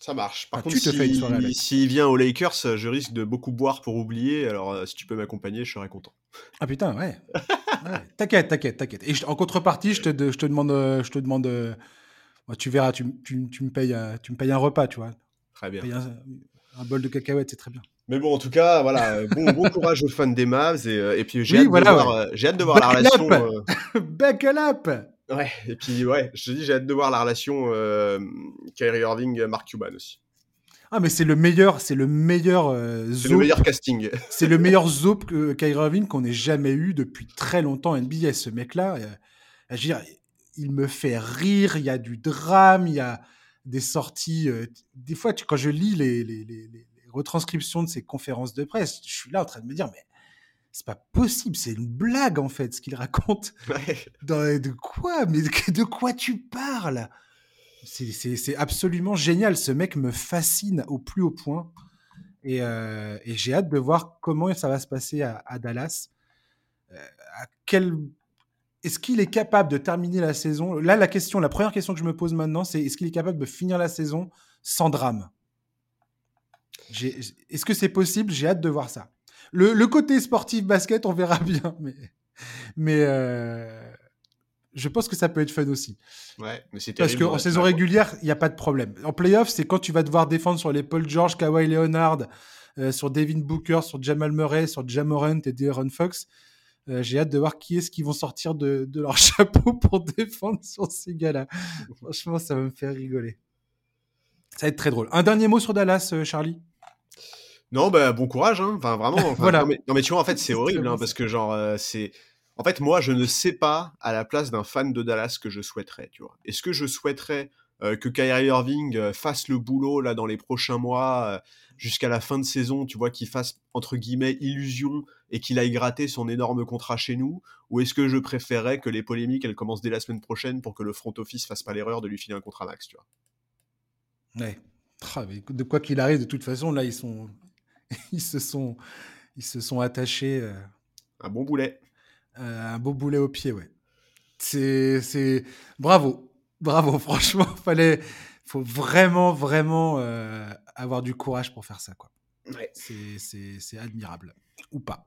Ça marche. Par Ah, contre, tu te si- fais une soirée avec. s'il vient aux Lakers, je risque de beaucoup boire pour oublier. Alors, euh, si tu peux m'accompagner, je serais content. Ah putain, ouais. Ouais. T'inquiète, t'inquiète, t'inquiète. Et je- en contrepartie, je te, de- je te demande, je te demande, euh, tu verras, tu, tu, tu me payes, tu me payes un repas, tu vois. Très bien. Un, un bol de cacahuètes, c'est très bien. Mais bon, en tout cas, voilà, euh, bon, bon courage aux fans des Mavs et, euh, et puis j'ai Oui, hâte, voilà, de voir, euh, hâte de voir la relation. up euh, Buckle up ouais, et puis ouais, je te dis, j'ai hâte de voir la relation euh, Kyrie Irving, Mark Cuban aussi. Ah, mais c'est le meilleur, c'est le meilleur euh, C'est le meilleur casting. c'est le meilleur zoop que Kyrie Irving qu'on ait jamais eu depuis très longtemps en NBA. Ce mec-là, je veux dire, il me fait rire. Il y a du drame, il y a des sorties. des fois, tu- quand je lis les, les- les- les retranscriptions de ses conférences de presse, je suis là en train de me dire, mais c'est pas possible, c'est une blague en fait ce qu'il raconte. Ouais. Dans- de quoi Mais de, de quoi tu parles? C'est- absolument génial. Ce mec me fascine au plus haut point. Et, euh, et j'ai hâte de voir comment ça va se passer à, à Dallas. Euh, à quel... Est-ce qu'il est capable de terminer la saison? Là, la question, la première question que je me pose maintenant, c'est est-ce qu'il est capable de finir la saison sans drame? Est-ce que c'est possible? J'ai hâte de voir ça. Le, le côté sportif basket, on verra bien, mais, mais euh, je pense que ça peut être fun aussi. Ouais, mais c'est Parce qu'en saison régulière, il n'y a pas de problème. En playoff, c'est quand tu vas devoir défendre sur les Paul George, Kawhi Leonard, euh, sur Devin Booker, sur Jamal Murray, sur Jamorant et De'Aaron Fox. Euh, J'ai hâte de voir qui est-ce qui vont sortir de, de leur chapeau pour défendre sur ces gars-là. Franchement, ça va me faire rigoler. Ça va être très drôle. Un dernier mot sur Dallas, euh, Charlie? Non, bah bon courage, hein. Enfin, vraiment. enfin, Voilà. Non mais, non, mais tu vois, en fait, c'est horrible, hein, parce que genre, euh, c'est. En fait, moi, je ne sais pas à la place d'un fan de Dallas que je souhaiterais, tu vois. Est-ce que je souhaiterais que Kyrie Irving euh, fasse le boulot là dans les prochains mois euh, jusqu'à la fin de saison, tu vois, qu'il fasse entre guillemets illusion et qu'il aille gratter son énorme contrat chez nous, ou est-ce que je préférerais que les polémiques elles commencent dès la semaine prochaine pour que le front office fasse pas l'erreur de lui filer un contrat max, tu vois? Ouais. Ah, mais de quoi qu'il arrive, de toute façon, là, ils sont, ils se sont, Ils se sont attachés. Euh, un bon boulet. un beau boulet au pied, ouais. C'est. Bravo. Bravo, franchement, fallait. faut vraiment, vraiment avoir du courage pour faire ça, quoi. C'est admirable. Ou pas.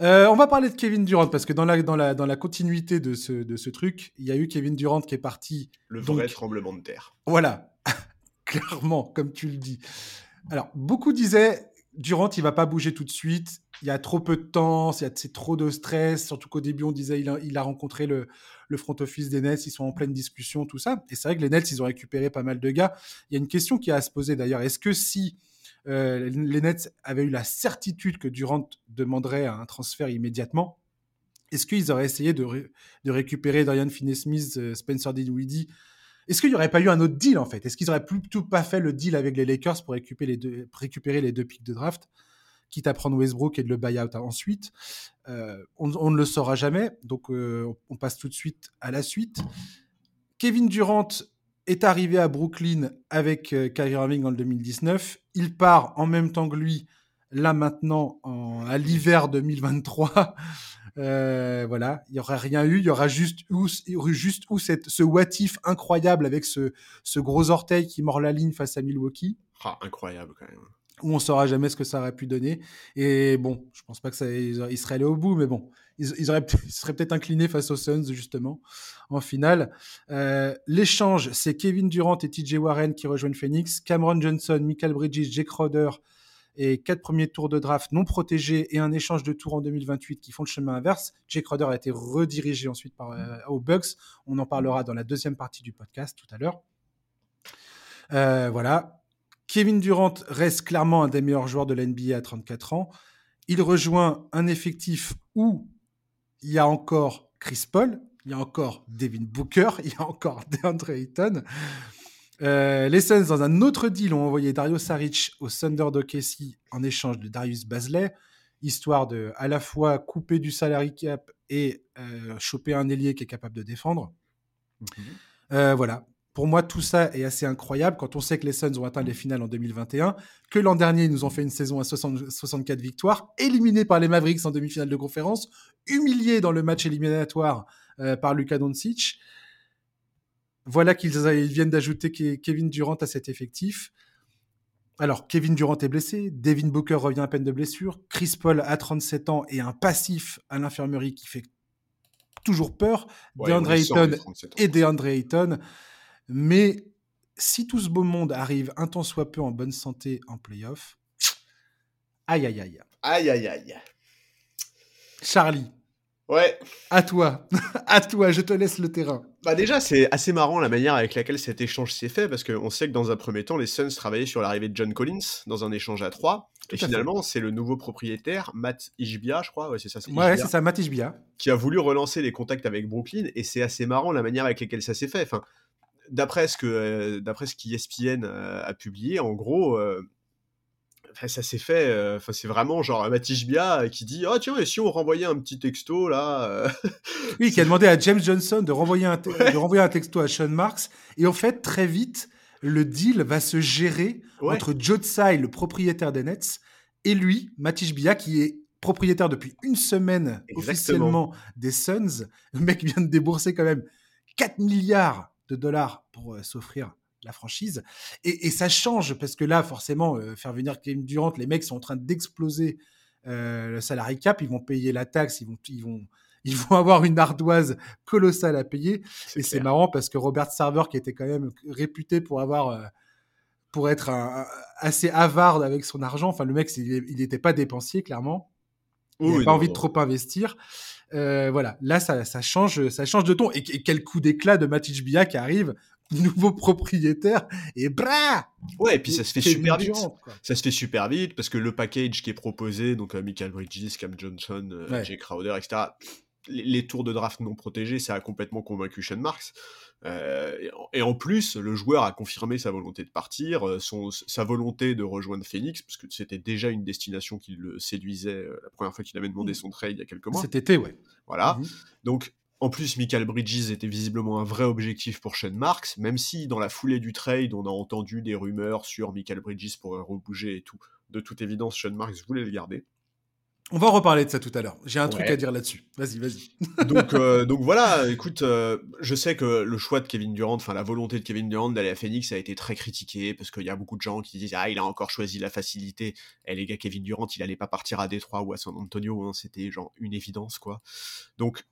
Euh, on va parler de Kevin Durant parce que dans la, dans la, dans la continuité de ce, de ce truc, il y a eu Kevin Durant qui est parti. Le vrai tremblement de terre. Voilà, clairement, comme tu le dis. Alors, beaucoup disaient Durant, il va pas bouger tout de suite. Il y a trop peu de temps, c'est trop de stress. Surtout qu'au début, on disait il a, rencontré le, le, front office des Nets, ils sont en pleine discussion, tout ça. Et c'est vrai que les Nets, ils ont récupéré pas mal de gars. Il y a une question qui a à se poser d'ailleurs. Est-ce que si euh, les Nets avaient eu la certitude que Durant demanderait un transfert immédiatement. Est-ce qu'ils auraient essayé de, récupérer Dorian Finney-Smith, euh, Spencer Dinwiddie Est-ce qu'il n'y aurait pas eu un autre deal en fait? Est-ce qu'ils auraient plutôt pas fait le deal avec les Lakers pour récupérer les deux, récupérer les deux pics de draft quitte à prendre Westbrook et de le buy-out ensuite? Euh, on, ne le saura jamais, donc on passe tout de suite à la suite. Kevin Durant est arrivé à Brooklyn avec euh, Kyrie Irving en 2019. Il part en même temps que lui, là maintenant, à l'hiver 2023. Euh, voilà, il n'y aurait rien eu. Il y aura juste eu, juste où cette, ce what incroyable avec ce, ce gros orteil qui mord la ligne face à Milwaukee. Ah, incroyable quand même où on saura jamais ce que ça aurait pu donner. Et bon, je pense pas que ça, il serait allé au bout, mais bon, ils, auraient, seraient peut-être inclinés face aux Suns justement en finale. Euh, l'échange, c'est Kevin Durant et TJ Warren qui rejoignent Phoenix, Cameron Johnson, Michael Bridges, Jake Crowder et quatre premiers tours de draft non protégés et un échange de tours en 2028 qui font le chemin inverse. Jake Crowder a été redirigé ensuite par, euh, aux Bucks. On en parlera dans la deuxième partie du podcast tout à l'heure. Euh, voilà, Kevin Durant reste clairement un des meilleurs joueurs de l'NBA à 34 ans. Il rejoint un effectif où il y a encore Chris Paul, il y a encore Devin Booker, il y a encore DeAndre Ayton. Euh, les Suns, dans un autre deal, ont envoyé Dario Saric au Thunder d'OKC en échange de Darius Bazley, histoire de à la fois couper du salary cap et euh, choper un ailier qui est capable de défendre. Mhm. Euh, voilà pour moi, tout ça est assez incroyable quand on sait que les Suns ont atteint les finales en 2021, que l'an dernier, ils nous ont fait une saison à 64 victoires, éliminés par les Mavericks en demi-finale de conférence, humiliés dans le match éliminatoire par Luka Doncic. Voilà qu'ils viennent d'ajouter Kevin Durant à cet effectif. Alors, Kevin Durant est blessé, Devin Booker revient à peine de blessure, Chris Paul a 37 ans et un passif à l'infirmerie qui fait toujours peur, DeAndre Ayton et DeAndre Ayton. Mais si tout ce beau monde arrive un temps soit peu en bonne santé en playoff, aïe aïe aïe. Aïe aïe aïe. Charlie. Ouais. À toi. à toi, je te laisse le terrain. Bah déjà, c'est assez marrant la manière avec laquelle cet échange s'est fait, parce qu'on sait que dans un premier temps, les Suns travaillaient sur l'arrivée de John Collins dans un échange à trois. et finalement, c'est le nouveau propriétaire, Matt Ishbia, je crois, ouais, c'est ça. Ouais, c'est ça, Matt Ishbia. Qui a voulu relancer les contacts avec Brooklyn, et c'est assez marrant la manière avec laquelle ça s'est fait. Enfin, d'après ce que euh, d'après ce qu'ESPN euh, a publié, en gros, euh, ça s'est fait. Enfin, c'est vraiment genre Matisse Bia qui dit oh tiens et si on renvoyait un petit texto là. oui, qui a demandé à James Johnson de renvoyer un de renvoyer un texto à Sean Marks et en fait très vite le deal va se gérer entre Joe Tsai, le propriétaire des Nets, et lui, Matisse Bia, qui est propriétaire depuis une semaine officiellement des Suns. Le mec vient de débourser quand même 4 milliards de dollars pour euh, s'offrir la franchise. Et, ça change parce que là, forcément, euh, faire venir Kevin Durant, les mecs sont en train d'exploser euh, le salary cap, ils vont payer la taxe, ils vont, ils vont, ils vont avoir une ardoise colossale à payer. Et c'est marrant parce que Robert Sarver, qui était quand même réputé pour avoir, pour être assez avare avec son argent, enfin le mec, il n'était pas dépensier clairement. Il n'avait pas envie de trop investir. Euh, voilà, là, ça, change, ça change de ton. Et, quel coup d'éclat de Matic Bia qui arrive, nouveau propriétaire, et bra Ouais, et puis ça se fait super vite. Ça se fait super vite parce que le package qui est proposé, donc euh, Michael Bridges, Cam Johnson, euh, Jay Crowder, etc., les, tours de draft non protégés, ça a complètement convaincu Sean Marks. Euh, et en plus, le joueur a confirmé sa volonté de partir, euh, son, sa volonté de rejoindre Phoenix, parce que c'était déjà une destination qui le séduisait la première fois qu'il avait demandé mmh. son trade il y a quelques mois. Cet été, ouais. Voilà. Mmh. Donc, en plus, Michael Bridges était visiblement un vrai objectif pour Sean Marks, même si dans la foulée du trade, on a entendu des rumeurs sur Michael Bridges pour rebouger et tout. De toute évidence, Sean Marks voulait le garder. On va reparler de ça tout à l'heure. J'ai un truc à dire là-dessus. Vas-y, vas-y. donc, euh, donc voilà, écoute, euh, je sais que le choix de Kevin Durant, enfin la volonté de Kevin Durant d'aller à Phoenix a été très critiqué parce qu'il y a beaucoup de gens qui disent Ah, il a encore choisi la facilité. Et eh, les gars, Kevin Durant, il allait pas partir à Détroit ou à San Antonio. Hein, C'était genre une évidence, quoi. Donc,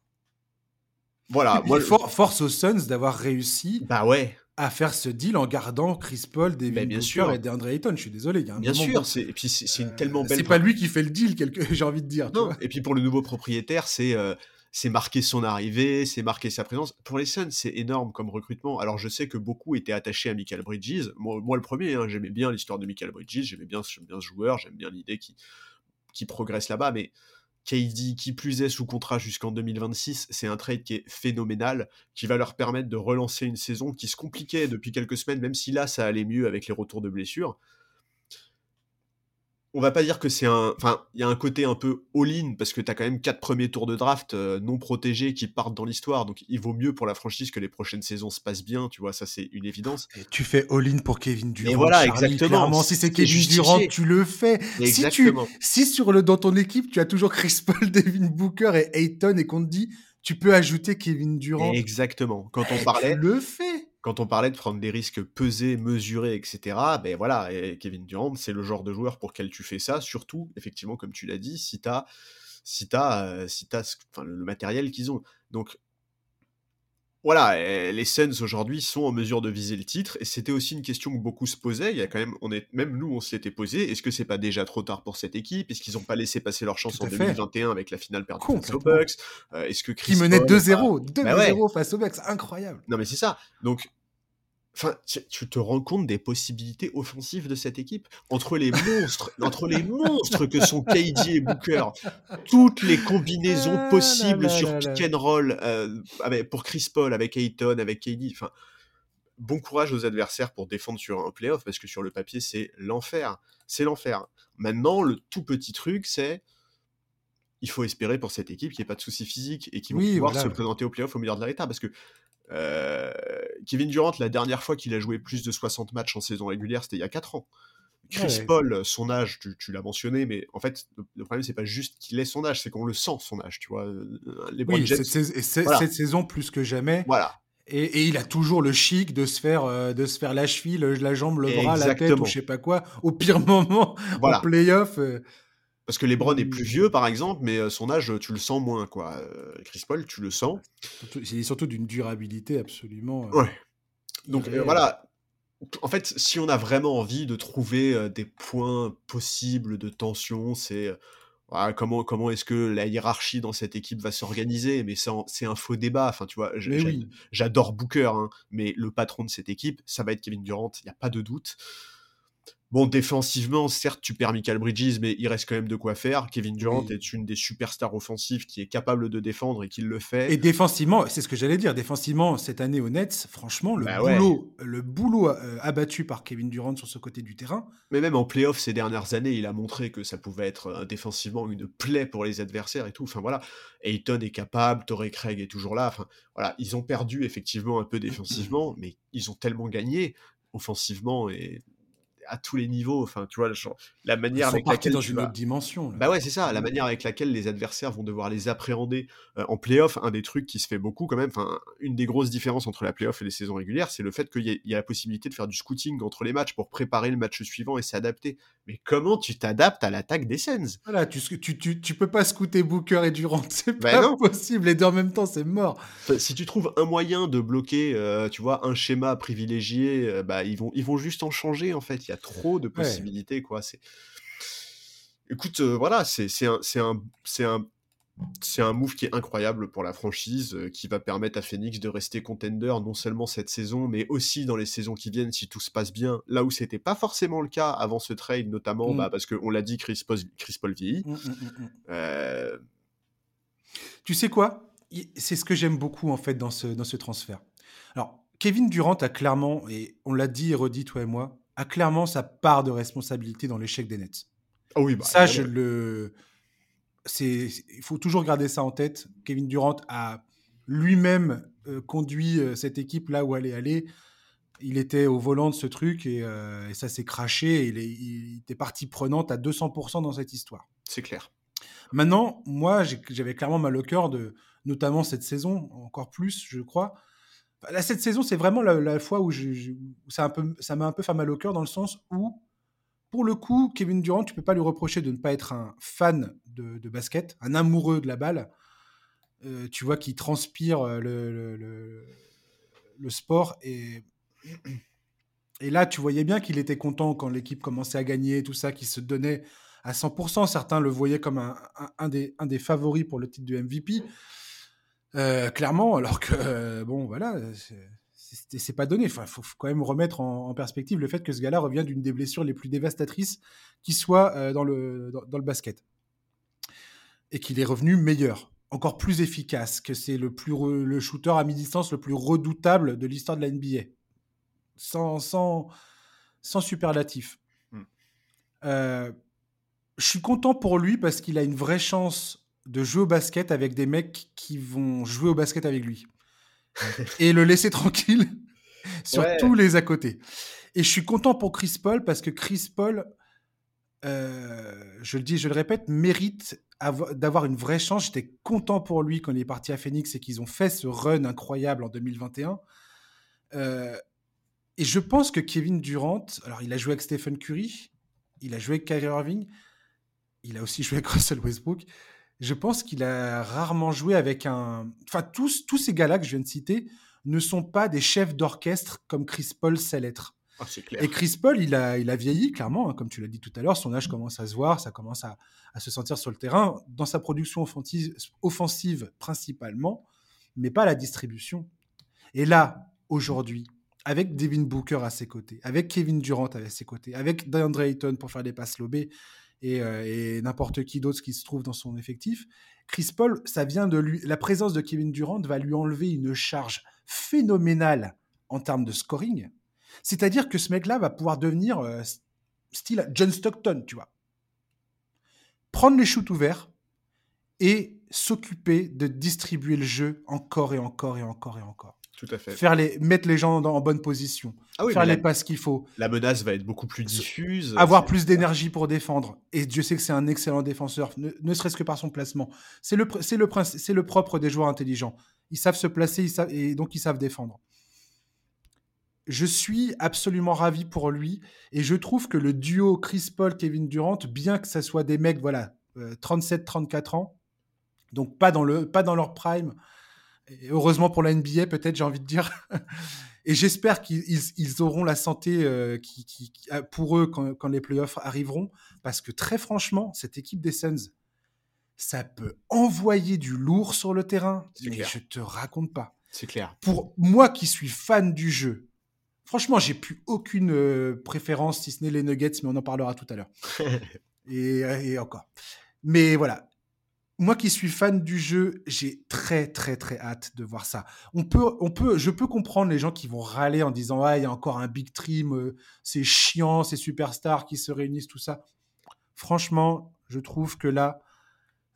voilà. Moi, force aux Suns d'avoir réussi. Bah ouais à faire ce deal en gardant Chris Paul, David ben, bien sûr. et DeAndre Ayton. Je suis désolé. bien sûr, c'est et puis c'est une tellement belle. C'est pas lui qui fait le deal, quelque... j'ai envie de dire. Non. Et puis pour le nouveau propriétaire, c'est euh, c'est marquer son arrivée, c'est marquer sa présence. Pour les Suns, c'est énorme comme recrutement. Alors je sais que beaucoup étaient attachés à Michael Bridges. Moi, le premier, hein, j'aimais bien l'histoire de Michael Bridges, j'aimais bien, bien ce joueur, j'aime bien l'idée qui qui progresse là-bas, mais KD qui plus est sous contrat jusqu'en 2026, c'est un trade qui est phénoménal, qui va leur permettre de relancer une saison qui se compliquait depuis quelques semaines, même si là ça allait mieux avec les retours de blessures on va pas dire que c'est un. Enfin, il y a un côté un peu all-in parce que tu as quand même quatre premiers tours de draft euh, non protégés qui partent dans l'histoire. Donc il vaut mieux pour la franchise que les prochaines saisons se passent bien. Tu vois, ça c'est une évidence. tu fais all-in pour Kevin Durant. Et voilà, exactement. si c'est Kevin Durant, tu le fais. Si, tu, si sur le, dans ton équipe, tu as toujours Chris Paul, Devin Booker et Ayton et qu'on te dit tu peux ajouter Kevin Durant. Exactement. Quand on parlait. Tu le fais quand on parlait de prendre des risques pesés, mesurés, etc., ben voilà, et Kevin Durant, c'est le genre de joueur pour lequel tu fais ça, surtout, effectivement, comme tu l'as dit, si tu as, si as, euh, si as le matériel qu'ils ont. Donc, voilà, les Suns aujourd'hui sont en mesure de viser le titre, et c'était aussi une question que beaucoup se posaient. Il y a quand même, on est, même nous, on s'était posé. Est-ce que c'est pas déjà trop tard pour cette équipe? Est-ce qu'ils n'ont pas laissé passer leur chance en 2021 avec la finale perdue face aux Bucks? Euh, Est-ce que Chris qui menait 2-0, 2-0 bah face aux Bucks, incroyable. Non mais c'est ça. Donc Enfin, tu te rends compte des possibilités offensives de cette équipe? Entre les monstres, entre les monstres que sont KD et Booker, toutes les combinaisons ah possibles sur pick and roll euh, pour Chris Paul, avec Ayton, avec KD. Enfin, bon courage aux adversaires pour défendre sur un playoff parce que sur le papier c'est l'enfer, c'est l'enfer. Maintenant, le tout petit truc, c'est il faut espérer pour cette équipe qu'il n'y ait pas de soucis physiques et qu'ils vont pouvoir se présenter au playoff au meilleur de la parce que euh, Kevin Durant, la dernière fois qu'il a joué plus de 60 matchs en saison régulière, c'était il y a 4 ans. Chris Paul, son âge, tu, l'as mentionné, mais en fait, le, problème, c'est pas juste qu'il ait son âge, c'est qu'on le sent, son âge, tu vois. Euh, les oui, cette, cette, saison, plus que jamais. Voilà. Et, il a toujours le chic de se faire, euh, de se faire la cheville, la jambe, le bras, la tête, ou je sais pas quoi, au pire moment, en playoff. Parce que Lebron est plus vieux, par exemple, mais son âge, tu le sens moins, quoi. Chris Paul, tu le sens. C'est surtout d'une durabilité absolument. ouais. Donc voilà. En fait, si on a vraiment envie de trouver des points possibles de tension, c'est comment comment est-ce que la hiérarchie dans cette équipe va s'organiser? Mais c'est un faux débat. Enfin, tu vois, j'adore Booker, hein, mais le patron de cette équipe, ça va être Kevin Durant. Il n'y a pas de doute. Bon, défensivement, certes, tu perds Michael Bridges, mais il reste quand même de quoi faire. Kevin Durant est une des superstars offensives qui est capable de défendre et qui le fait. Et défensivement, c'est ce que j'allais dire, défensivement, cette année au Nets, franchement, le bah boulot, le boulot euh, abattu par Kevin Durant sur ce côté du terrain. Mais même en playoff ces dernières années, il a montré que ça pouvait être euh, défensivement une plaie pour les adversaires et tout. Enfin voilà, Ayton est capable, Torrey Craig est toujours là. Enfin voilà, ils ont perdu effectivement un peu défensivement, mais ils ont tellement gagné offensivement et à tous les niveaux. Enfin, tu vois, la manière avec laquelle dans une autre dimension. Bah ouais, c'est ça. La manière avec laquelle les adversaires vont devoir les appréhender euh, en playoff, un des trucs qui se fait beaucoup quand même. Enfin, une des grosses différences entre la playoff et les saisons régulières, c'est le fait qu'il y, a la possibilité de faire du scouting entre les matchs pour préparer le match suivant et s'adapter. Mais comment tu t'adaptes à l'attaque des Sens? Voilà, tu, tu, tu, tu, peux pas scouter Booker et Durant, c'est bah pas possible. Les deux en même temps, c'est mort. si tu trouves un moyen de bloquer, euh, tu vois, un schéma privilégié, euh, bah ils vont, ils vont juste en changer en fait. Il y a trop de possibilités, quoi. C'est. Écoute, euh, voilà, c'est un, un, un, c'est un move qui est incroyable pour la franchise, euh, qui va permettre à Phoenix de rester contender non seulement cette saison, mais aussi dans les saisons qui viennent si tout se passe bien. Là où c'était pas forcément le cas avant ce trade, notamment mmh. bah, parce qu'on l'a dit, Chris Paul, Chris Paul vieillit. Mmh, mmh, euh, tu sais quoi? C'est ce que j'aime beaucoup en fait dans ce, dans ce transfert. Alors, Kevin Durant a clairement, et on l'a dit et redit toi et moi, a clairement sa part de responsabilité dans l'échec des Nets. Ah oui, bah, ça, je le. C'est, il faut toujours garder ça en tête. Kevin Durant a lui-même euh, conduit euh, cette équipe là où elle est allée. Il était au volant de ce truc et, euh, ça s'est craché. il, est, il était partie prenante à 200% dans cette histoire. C'est clair. Maintenant, moi, j'avais clairement mal au cœur de, notamment cette saison, encore plus, je crois. Là, cette saison, c'est vraiment la, fois où, ça m'a un peu fait mal au cœur dans le sens où, pour le coup, Kevin Durant, tu peux pas lui reprocher de ne pas être un fan de, basket, un amoureux de la balle. Euh, tu vois qu'il transpire euh, le, le, sport et et là, tu voyais bien qu'il était content quand l'équipe commençait à gagner, tout ça, qu'il se donnait à 100%. Certains le voyaient comme un, des, un des favoris pour le titre de MVP. Euh, clairement, alors que, euh, bon, voilà, c'est pas donné. Il faut, quand même remettre en, perspective le fait que ce gars-là revient d'une des blessures les plus dévastatrices qui soit euh, dans, le, dans, le basket. Et qu'il est revenu meilleur, encore plus efficace, que c'est le, plus le shooter à mi-distance le plus redoutable de l'histoire de la NBA. Sans, sans, sans superlatif. Hmm. je suis content pour lui parce qu'il a une vraie chance de jouer au basket avec des mecs qui vont jouer au basket avec lui. et le laisser tranquille sur tous les à côté. Et je suis content pour Chris Paul parce que Chris Paul, euh, je le dis, je le répète, mérite d'avoir une vraie chance. J'étais content pour lui quand il est parti à Phoenix et qu'ils ont fait ce run incroyable en 2021. Euh, et je pense que Kevin Durant, alors il a joué avec Stephen Curry, il a joué avec Kyrie Irving, il a aussi joué avec Russell Westbrook je pense qu'il a rarement joué avec un. Enfin, tous, tous ces gars-là que je viens de citer ne sont pas des chefs d'orchestre comme Chris Paul sait l'être. Ah, Et Chris Paul, il a, il a vieilli, clairement, hein, comme tu l'as dit tout à l'heure. Son âge commence à se voir, ça commence à, à, se sentir sur le terrain, dans sa production offensive, offensive principalement, mais pas la distribution. Et là, aujourd'hui, avec Devin Booker à ses côtés, avec Kevin Durant à ses côtés, avec DeAndre Ayton pour faire des passes lobées, euh, et, n'importe qui d'autre qui se trouve dans son effectif. Chris Paul, ça vient de. La présence de Kevin Durant va lui enlever une charge phénoménale en termes de scoring. C'est-à-dire que ce mec-là va pouvoir devenir euh, style John Stockton, tu vois. Prendre les shoots ouverts et s'occuper de distribuer le jeu encore et encore et encore et encore. Tout à fait. Faire les, mettre les gens en bonne position. Ah faire les passes qu'il faut. La menace va être beaucoup plus diffuse. Avoir plus d'énergie pour défendre. Et Dieu sait que c'est un excellent défenseur, ne, serait-ce que par son placement. C'est le, le, c'est le propre des joueurs intelligents. Ils savent se placer ils savent, et donc ils savent défendre. Je suis absolument ravi pour lui et je trouve que le duo Chris Paul Kevin Durant, bien que ça soit des mecs voilà 37-34 euh, ans, donc pas dans le pas dans leur prime, heureusement pour la NBA, peut-être, j'ai envie de dire. et j'espère qu'ils auront la santé euh, qui, euh, pour eux quand, les playoffs arriveront. Parce que très franchement, cette équipe des Suns, ça peut envoyer du lourd sur le terrain. Mais je te raconte pas. C'est clair. Pour moi qui suis fan du jeu, franchement, j'ai plus aucune euh, préférence, si ce n'est les Nuggets, mais on en parlera tout à l'heure. et, et encore. Mais voilà, moi qui suis fan du jeu, j'ai très très très hâte de voir ça. On peut, on peut, je peux comprendre les gens qui vont râler en disant ah il y a encore un big team, euh, c'est chiant, ces superstars qui se réunissent tout ça. Franchement, je trouve que là,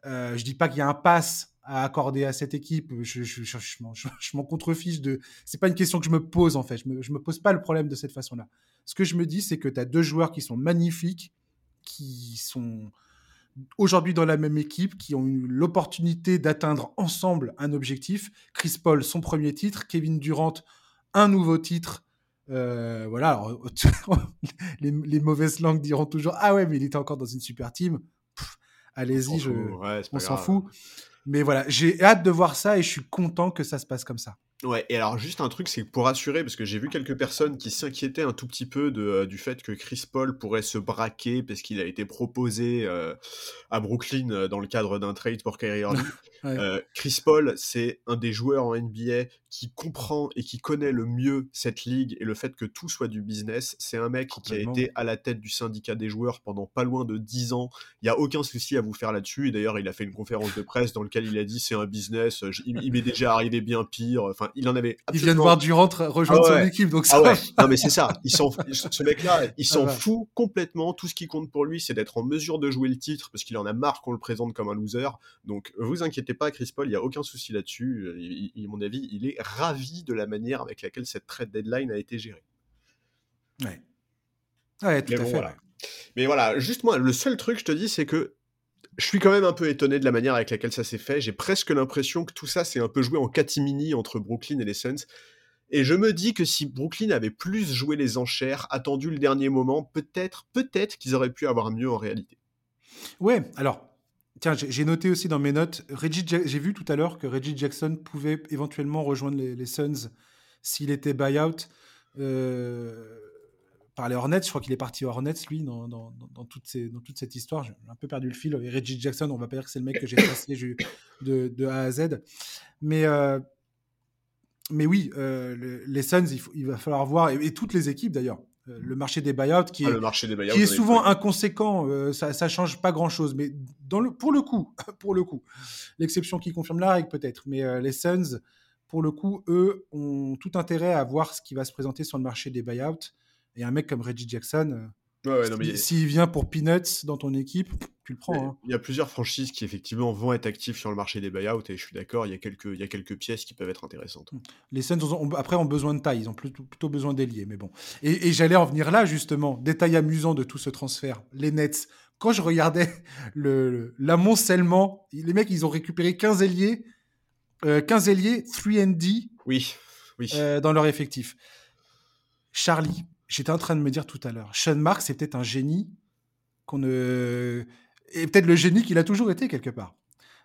euh, je dis pas qu'il y a un pass à accorder à cette équipe. Je, m'en contrefiche de. C'est pas une question que je me pose en fait. Je me, me pose pas le problème de cette façon-là. Ce que je me dis, c'est que tu as deux joueurs qui sont magnifiques, qui sont aujourd'hui dans la même équipe, qui ont eu l'opportunité d'atteindre ensemble un objectif. Chris Paul, son premier titre, Kevin Durant, un nouveau titre. Euh, voilà, les, mauvaises langues diront toujours Ah ouais, mais il était encore dans une super team. Allez-y, je... on s'en fout. Mais voilà, j'ai hâte de voir ça et je suis content que ça se passe comme ça. Ouais, et alors juste un truc, c'est pour rassurer, parce que j'ai vu quelques personnes qui s'inquiétaient un tout petit peu de, euh, du fait que Chris Paul pourrait se braquer parce qu'il a été proposé euh, à Brooklyn euh, dans le cadre d'un trade pour Kyrie Irving. Chris Paul, c'est un des joueurs en NBA qui comprend et qui connaît le mieux cette ligue et le fait que tout soit du business. C'est un mec qui a été à la tête du syndicat des joueurs pendant pas loin de 10 ans. Il n'y a aucun souci à vous faire là-dessus. Et d'ailleurs, il a fait une conférence de presse dans laquelle il a dit c'est un business, il, m'est déjà arrivé bien pire. Enfin, il en avait. Il vient de voir Durant rejoindre ah son équipe, donc ça. Ah ouais. non mais c'est ça. Il ce mec-là, il s'en fout complètement. Tout ce qui compte pour lui, c'est d'être en mesure de jouer le titre parce qu'il en a marre qu'on le présente comme un loser. Donc, vous inquiétez pas, Chris Paul, il y a aucun souci là-dessus. Il, mon avis, il est ravi de la manière avec laquelle cette trade deadline a été gérée. Ouais. Ouais, tout à fait. Mais voilà, juste moi, le seul truc, je te dis, c'est que je suis quand même un peu étonné de la manière avec laquelle ça s'est fait. J'ai presque l'impression que tout ça c'est un peu joué en catimini entre Brooklyn et les Suns. Et je me dis que si Brooklyn avait plus joué les enchères, attendu le dernier moment, peut-être, peut-être qu'ils auraient pu avoir mieux en réalité. Ouais, alors, tiens, j'ai noté aussi dans mes notes, j'ai vu tout à l'heure que Reggie Jackson pouvait éventuellement rejoindre les, Suns s'il était buyout euh, par les Hornets. Je crois qu'il est parti aux Hornets, lui, dans, dans, toute cette histoire. J'ai un peu perdu le fil. Et Reggie Jackson, on va pas dire que c'est le mec que j'ai passé de, de, A à Z. Mais. Euh, mais oui, euh, les Suns, il, va falloir voir, et, toutes les équipes d'ailleurs, euh, le marché des buyouts qui ah, est, qui est souvent inconséquent, ça, ça change pas grand chose. Mais dans le, pour le coup, pour le coup, l'exception qui confirme la règle peut-être, mais les Suns, pour le coup, eux, ont tout intérêt à voir ce qui va se présenter sur le marché des buyouts. Et un mec comme Reggie Jackson, s'il vient pour Peanuts dans ton équipe, tu le prends. Hein. Il y a plusieurs franchises qui effectivement vont être actives sur le marché des buyouts et je suis d'accord, il, y a quelques, il y a quelques pièces qui peuvent être intéressantes. Hmm. Les Suns ont, après ont besoin de taille, ils ont plutôt, plutôt besoin d'ailier, mais bon. Et, j'allais en venir là justement, détail amusant de tout ce transfert, les Nets. Quand je regardais l'amoncellement, les mecs ils ont récupéré 15 ailiers, 15 ailiers 3D oui, oui. Euh, dans leur effectif. Charlie, j'étais en train de me dire tout à l'heure, Sean Marks, c'est peut-être un génie qu'on ne. Et peut-être le génie qu'il a toujours été quelque part.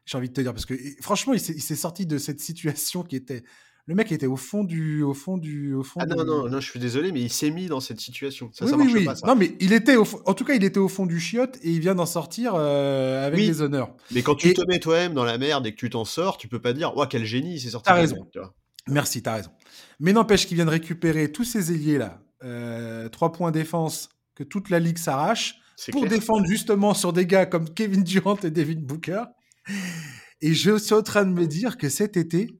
J'ai envie de te dire, parce que franchement, il s'est sorti de cette situation qui était. Le mec était au fond du. Au fond du au fond ah non, non, non, je suis désolé, mais il s'est mis dans cette situation. Ça, oui, ça oui, oui. Pas, ça. Non, mais il était au En tout cas, il était au fond du chiotte et il vient d'en sortir euh, avec des honneurs. Mais quand tu te mets toi-même dans la merde et que tu t'en sors, tu peux pas dire, oh, quel génie, il s'est sorti. T'as raison. Merci, t'as raison. Mais n'empêche qu'il vient de récupérer tous ces ailiers là, euh, trois points défense que toute la ligue s'arrache pour défendre justement sur des gars comme Kevin Durant et David Booker. Et je suis en train de me dire que cet été,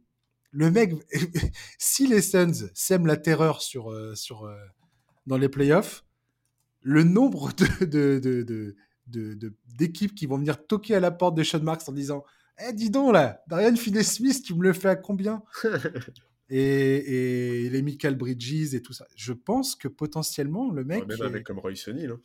le mec, si les Suns sèment la terreur sur, euh, sur, euh, dans les playoffs, le nombre de, d'équipes qui vont venir toquer à la porte de Sean Marks en disant Eh, dis donc là, Darian Finney-Smith, tu me le fais à combien? et, les Michael Bridges et tout ça. Je pense que potentiellement, le mec. même un mec comme Roy Sonny, là.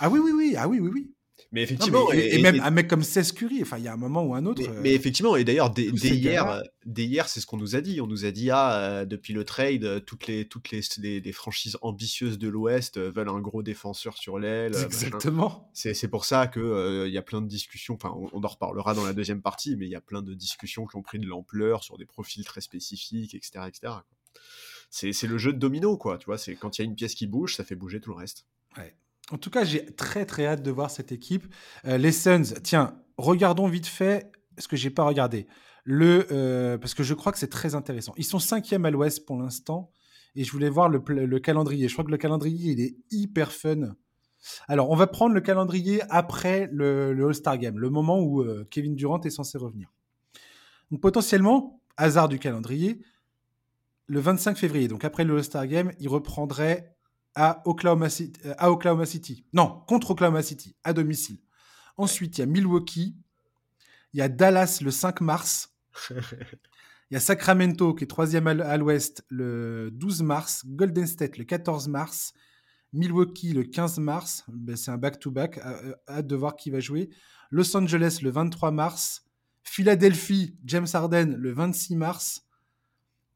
Ah oui, oui, oui. Ah oui, oui, oui. Mais effectivement, et, même un mec comme Cesc Curry, enfin, il y a un moment ou un autre. Mais, effectivement, et d'ailleurs, dès, hier, dès hier, c'est ce qu'on nous a dit. On nous a dit, ah, euh, depuis le trade, euh, toutes les, toutes les, les, franchises ambitieuses de l'Ouest euh, veulent un gros défenseur sur l'aile. Exactement. C'est pour ça que il y a plein de discussions. Enfin, on, en reparlera dans la deuxième partie, mais il y a plein de discussions qui ont pris de l'ampleur sur des profils très spécifiques, etc., etc. C'est le jeu de domino, quoi. Tu vois, c'est quand il y a une pièce qui bouge, ça fait bouger tout le reste. Ouais. En tout cas, j'ai très très hâte de voir cette équipe. Euh, les Suns, tiens, regardons vite fait ce que j'ai pas regardé. Le, euh, parce que je crois que c'est très intéressant. Ils sont cinquième à l'Ouest pour l'instant, et je voulais voir le, calendrier. Je crois que le calendrier il est hyper fun. Alors, on va prendre le calendrier après le, All-Star Game, le moment où euh, Kevin Durant est censé revenir. Donc potentiellement, hasard du calendrier, le 25 février, donc après le All-Star Game, il reprendrait à Oklahoma, City, euh, à Oklahoma City. Non, contre Oklahoma City, à domicile. Ensuite, il y a Milwaukee. Il y a Dallas le 5 mars. Il y a Sacramento qui est troisième à l'ouest le 12 mars. Golden State le 14 mars. Milwaukee le 15 mars. Ben, c'est un back-to-back. Euh, hâte de voir qui va jouer. Los Angeles le 23 mars. Philadelphie, James Harden le 26 mars.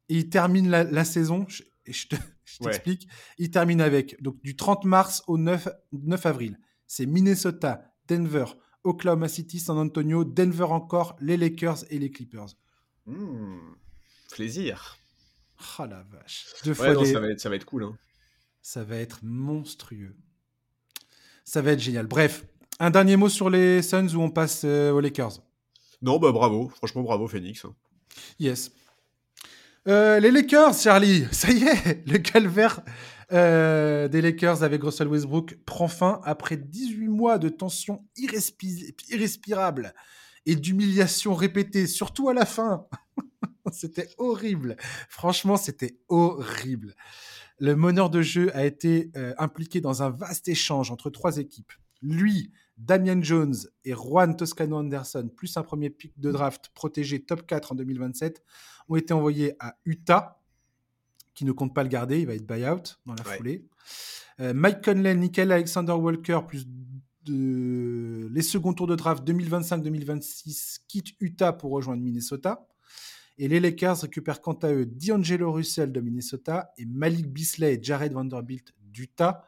Et il termine la, la saison. Et je te, je t'explique. Il termine avec, donc du 30 mars au 9, 9 avril. C'est Minnesota, Denver, Oklahoma City, San Antonio, Denver encore, les Lakers et les Clippers. Mmh, plaisir. Oh la vache. Deux fois ça, va être, ça va être cool. Hein. Ça va être monstrueux. Ça va être génial. Bref, un dernier mot sur les Suns où on passe euh, aux Lakers. Non, bah bravo. Franchement, bravo Phoenix. Yes. Euh, les Lakers, Charlie, ça y est, le calvaire euh, des Lakers avec Russell Westbrook prend fin après 18 mois de tension irrespirable et d'humiliation répétée, surtout à la fin. c'était horrible. Franchement, c'était horrible. Le meneur de jeu a été euh, impliqué dans un vaste échange entre trois équipes. Lui, Damian Jones et Juan Toscano Anderson, plus un premier pick de draft protégé top 4 en 2027, ont été envoyés à Utah, qui ne compte pas le garder, il va être buyout dans la foulée. Euh, Mike Conley, Nickel Alexander Walker, plus de, les seconds tours de draft 2025-2026 quittent Utah pour rejoindre Minnesota. Et les Lakers récupèrent quant à eux D'Angelo Russell de Minnesota et Malik Beasley et Jared Vanderbilt d'Utah.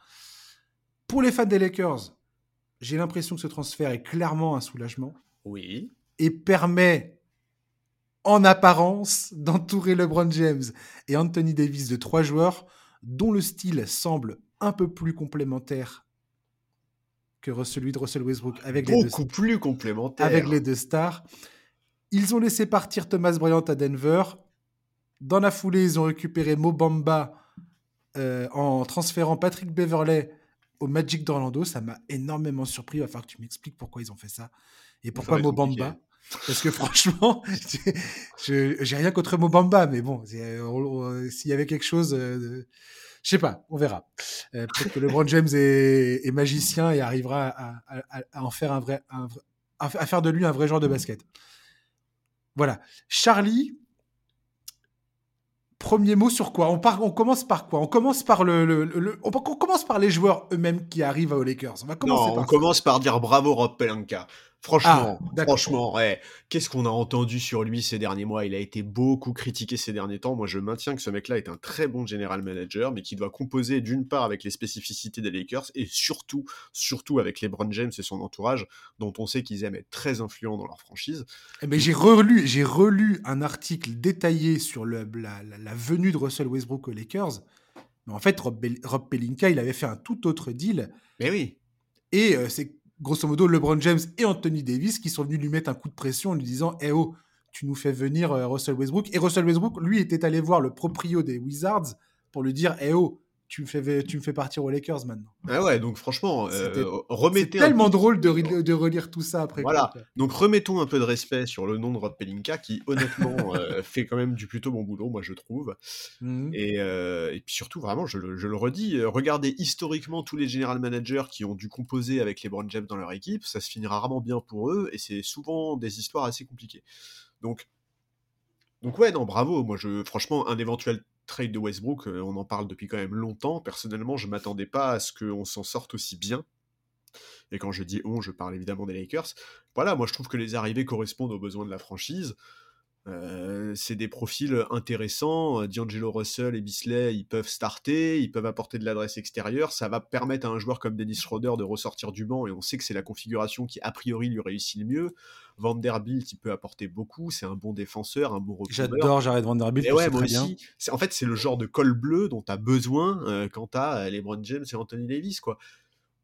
Pour les fans des Lakers, j'ai l'impression que ce transfert est clairement un soulagement. Oui. Et permet, en apparence, d'entourer LeBron James et Anthony Davis de trois joueurs dont le style semble un peu plus complémentaire que celui de Russell Westbrook avec Beaucoup les deux, plus complémentaire. avec les deux stars. Ils ont laissé partir Thomas Bryant à Denver. Dans la foulée, ils ont récupéré Mobamba euh, en transférant Patrick Beverley au Magic d'Orlando. Ça m'a énormément surpris. Il va falloir que tu m'expliques pourquoi ils ont fait ça. Et pourquoi Mobamba Parce que franchement, j'ai rien contre Mobamba, mais bon, s'il y avait quelque chose. euh, de- Je sais pas, on verra. Euh, Peut-être que LeBron James est, est magicien et arrivera à, à- à- à en faire un vrai, un à faire de lui un vrai joueur de basket. Voilà. Charlie, premier mot sur quoi? On, part, on commence par quoi? On commence par le, le- le- le- on, on commence par les joueurs eux-mêmes qui arrivent aux Lakers. On va commencer Non, par on ça. commence par dire bravo Rob Pelinka. Franchement, Ah, franchement, ouais. Qu'est-ce qu'on a entendu sur lui ces derniers mois? Il a été beaucoup critiqué ces derniers temps. Moi, je maintiens que ce mec-là est un très bon general manager, mais qui doit composer d'une part avec les spécificités des Lakers et surtout, surtout avec LeBron James et son entourage, dont on sait qu'ils aiment être très influents dans leur franchise. Eh ben, j'ai relu, j'ai relu un article détaillé sur le- la, la- la venue de Russell Westbrook aux Lakers. Mais en fait, Rob Pelinka, il avait fait un tout autre deal. Mais oui, Et euh, c'est grosso modo LeBron James et Anthony Davis qui sont venus lui mettre un coup de pression en lui disant Eh oh, tu nous fais venir euh, Russell Westbrook. Et Russell Westbrook, lui, était allé voir le proprio des Wizards pour lui dire Eh oh, tu me, fais, tu me fais partir aux Lakers maintenant. ah ouais, donc franchement, euh, C'est remettez un tellement peu- drôle de, re- de relire tout ça après. Voilà. quoi. Donc remettons un peu de respect sur le nom de Rob Pelinka, qui honnêtement euh, fait quand même du plutôt bon boulot, moi je trouve. Mhm. Et, euh, et puis surtout, vraiment, je le, je le redis, regardez historiquement tous les general managers qui ont dû composer avec les Brown James dans leur équipe, ça se finit rarement bien pour eux, et c'est souvent des histoires assez compliquées. Donc, donc ouais, non, bravo. Moi, je, franchement, un éventuel trade de Westbrook, euh, on en parle depuis quand même longtemps. Personnellement, je m'attendais pas à ce qu'on s'en sorte aussi bien. Et quand je dis on, je parle évidemment des Lakers. Voilà, moi je trouve que les arrivées correspondent aux besoins de la franchise. Euh, c'est des profils intéressants. Euh, D'Angelo Russell et Bisley, ils peuvent starter, ils peuvent apporter de l'adresse extérieure. Ça va permettre à un joueur comme Dennis Schroeder de ressortir du banc et on sait que c'est la configuration qui, a priori, lui réussit le mieux. Vanderbilt, il peut apporter beaucoup. C'est un bon défenseur, un bon receveur. J'adore Jared Vanderbilt. Et ouais, moi très bien. aussi. En fait, c'est le genre de col bleu dont tu as besoin euh, quand tu as LeBron James et Anthony Davis, quoi.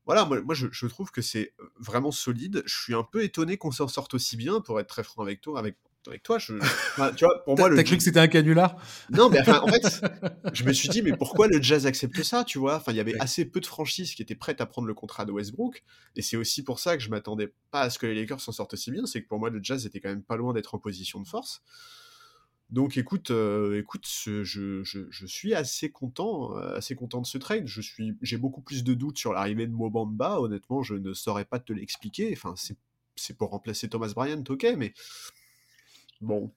Voilà, moi, moi, je, je trouve que c'est vraiment solide. Je suis un peu étonné qu'on s'en sorte aussi bien, pour être très franc avec toi. Avec, avec toi, je, enfin, tu vois, pour moi, T'as le t'as cru que c'était un canular? Non, mais enfin, en fait, je me suis dit, mais pourquoi le Jazz accepte ça, tu vois? Enfin, il y avait Ouais. assez peu de franchises qui étaient prêtes à prendre le contrat de Westbrook, et c'est aussi pour ça que je m'attendais pas à ce que les Lakers s'en sortent aussi bien, c'est que pour moi, le Jazz était quand même pas loin d'être en position de force. Donc, écoute, euh, écoute, ce- je, je, je suis assez content, euh, assez content de ce trade. Je suis, j'ai beaucoup plus de doutes sur l'arrivée de Mobamba. Honnêtement, je ne saurais pas te l'expliquer. Enfin, c'est, c'est pour remplacer Thomas Bryant, ok, mais bon,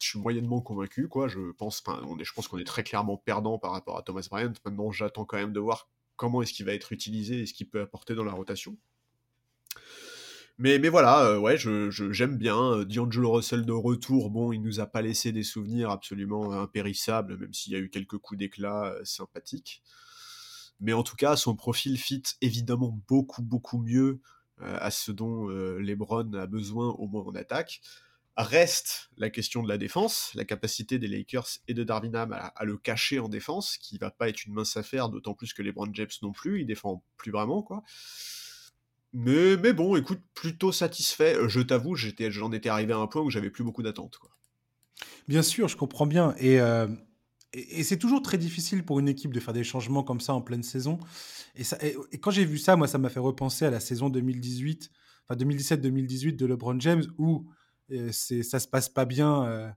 je suis moyennement convaincu, quoi. Je pense, je pense qu'on est très clairement perdant par rapport à Thomas Bryant. Maintenant, j'attends quand même de voir comment est-ce qu'il va être utilisé et ce qu'il peut apporter dans la rotation. Mais, mais voilà, euh, ouais, je, je- j'aime bien. Euh, D'Angelo Russell de retour, bon, il nous a pas laissé des souvenirs absolument impérissables, même s'il y a eu quelques coups d'éclat euh, sympathiques. Mais en tout cas, son profil fit évidemment beaucoup, beaucoup mieux à ce dont LeBron a besoin, au moins en attaque. Reste la question de la défense, la capacité des Lakers et de Darvin Ham à, le cacher en défense, qui va pas être une mince affaire, d'autant plus que LeBron James non plus, il défend plus vraiment, quoi. Mais, mais bon, écoute, plutôt satisfait. Euh, Je t'avoue, j'en étais arrivé à un point où j'avais plus beaucoup d'attentes. Bien sûr, je comprends bien. Et, euh, et, et c'est toujours très difficile pour une équipe de faire des changements comme ça en pleine saison. Et, et, quand j'ai vu ça, moi, ça m'a fait repenser à la saison 2018, enfin 2017-2018 de LeBron James, où c'est, ça se passe pas bien euh,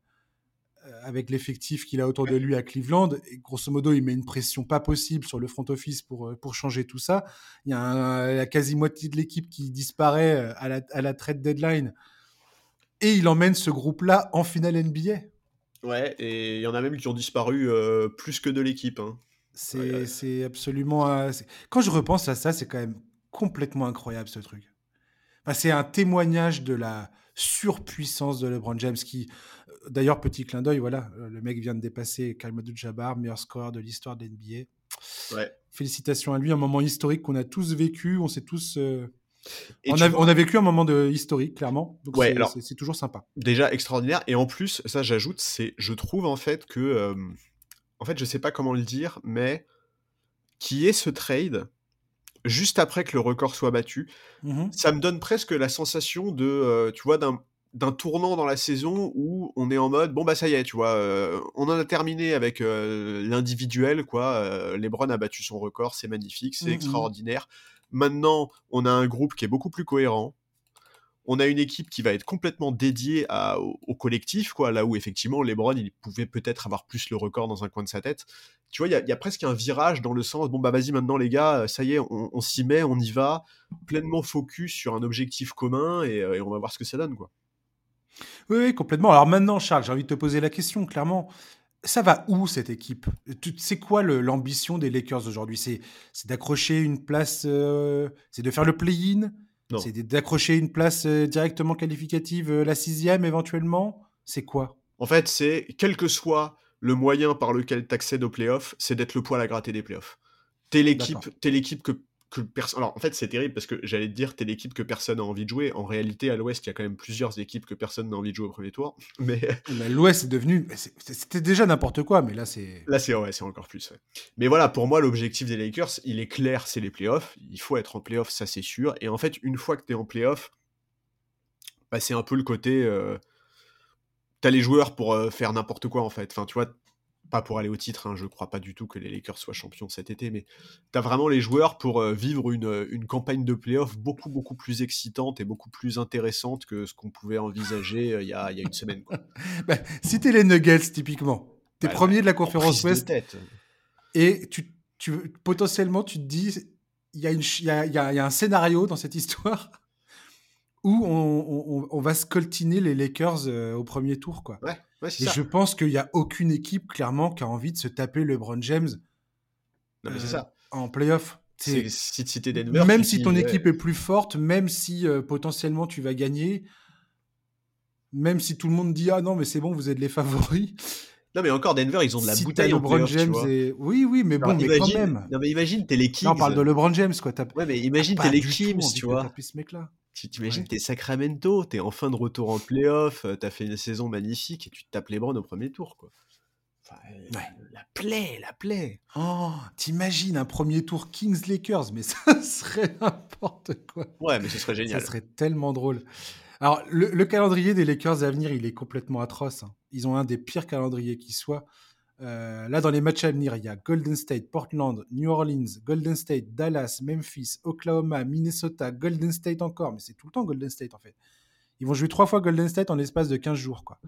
euh, avec l'effectif qu'il a autour de lui à Cleveland. Et grosso modo, il met une pression pas possible sur le front office pour, euh, pour changer tout ça. Il y a un- la quasi-moitié de l'équipe qui disparaît à la, à la trade deadline. Et il emmène ce groupe-là en finale NBA. Ouais, et il y en a même qui ont disparu euh, plus que de l'équipe. hein. C'est Ouais, ouais. c'est absolument. euh, Quand je repense à ça, c'est quand même complètement incroyable ce truc. Enfin, c'est un témoignage de la surpuissance de LeBron James qui, euh, d'ailleurs, petit clin d'œil, voilà, euh, le mec vient de dépasser Karim Abdul-Jabbar, meilleur scoreur de l'histoire de l'NBA. Ouais. Félicitations à lui, un moment historique qu'on a tous vécu, on s'est tous... euh, on, a, vois- on a vécu un moment de historique, clairement. Donc Ouais, c'est- toujours sympa. déjà extraordinaire. Et en plus, ça j'ajoute, c'est, je trouve en fait que, euh, en fait, je sais pas comment le dire, mais qui est ce trade juste après que le record soit battu, Mhm. ça me donne presque la sensation de, euh, tu vois, d'un d'un tournant dans la saison où on est en mode bon bah ça y est tu vois euh, on en a terminé avec euh, l'individuel quoi euh, LeBron a battu son record c'est magnifique c'est Mhm. extraordinaire maintenant on a un groupe qui est beaucoup plus cohérent on a une équipe qui va être complètement dédiée au, collectif, quoi, là où effectivement LeBron, il pouvait peut-être avoir plus le record dans un coin de sa tête. Tu vois, il y a- presque un virage dans le sens, bon bah vas-y maintenant les gars, ça y est, on, s'y met, on y va, pleinement focus sur un objectif commun et, euh, on va voir ce que ça donne, quoi. Oui, complètement. Alors maintenant, Charles, j'ai envie de te poser la question, clairement. Ça va où cette équipe? C'est quoi l'ambition des Lakers aujourd'hui? C'est d'accrocher une place, euh, c'est de faire le play-in? C'est d'accrocher une place euh, directement qualificative, euh, la sixième éventuellement? C'est quoi? En fait, c'est quel que soit le moyen par lequel tu accèdes aux playoffs, c'est d'être le poil à gratter des playoffs. T'es l'équipe, D'accord. t'es l'équipe que, que personne. Alors en fait, c'est terrible parce que j'allais te dire, t'es l'équipe que personne n'a envie de jouer. En réalité, à l'Ouest, il y a quand même plusieurs équipes que personne n'a envie de jouer au premier tour. Mais L'Ouest est devenu. C'était déjà n'importe quoi, mais là, c'est. là, c'est ouais, c'est encore plus. ouais. Mais voilà, pour moi, l'objectif des Lakers, il est clair, c'est les playoffs. Il faut être en playoffs, ça c'est sûr. Et en fait, une fois que t'es en playoffs, bah, c'est un peu le côté. euh, T'as les joueurs pour euh, faire n'importe quoi en fait. Enfin, tu vois, pas pour aller au titre, hein, je crois pas du tout que les Lakers soient champions cet été, mais t'as vraiment les joueurs pour euh, vivre une, euh, une campagne de playoffs beaucoup beaucoup plus excitante et beaucoup plus intéressante que ce qu'on pouvait envisager euh, il y, a, il y a une semaine. Quoi. Bah, si t'es les Nuggets, typiquement, t'es Bah, premier de la En conférence Ouest, tête. et tu, tu, potentiellement, tu te dis, il y, a une y, a, y a- il y a un scénario dans cette histoire où on, on- on va scoltiner les Lakers euh, au premier tour. Quoi. Ouais, ouais, Et ça. je pense qu'il n'y a aucune équipe, clairement, qui a envie de se taper LeBron James Non, mais c'est euh, ça. en playoff. Si si Denver, Même si ton ouais. équipe est plus forte, même si euh, potentiellement tu vas gagner, même si tout le monde dit ah non mais c'est bon vous êtes les favoris. Non, mais encore, Denver, ils ont de la si bouteille en LeBron James et oui oui mais bon Alors, mais quand imagine- même. Non, mais imagine, t'es les Kings. Là, on parle de LeBron James quoi. Ouais, mais imagine, t'es les Kings, tu vois. taper ce mec-là. Tu t'imagines, Ouais. t'es Sacramento, t'es en fin de retour en playoff, euh, t'as fait une saison magnifique et tu te tapes les Browns au premier tour, quoi. Enfin, euh, Ouais. La plaie, la plaie. Oh, t'imagines un premier tour Kings Lakers, mais ça serait n'importe quoi. Ouais, mais ce serait génial. Ça serait tellement drôle. Alors, le, le calendrier des Lakers à venir, il est complètement atroce. hein. Ils ont un des pires calendriers qui soit. Euh, là, dans les matchs à venir, il y a Golden State, Portland, New Orleans, Golden State, Dallas, Memphis, Oklahoma, Minnesota, Golden State encore. Mais c'est tout le temps Golden State, en fait. Ils vont jouer trois fois Golden State en l'espace de 15 jours, quoi.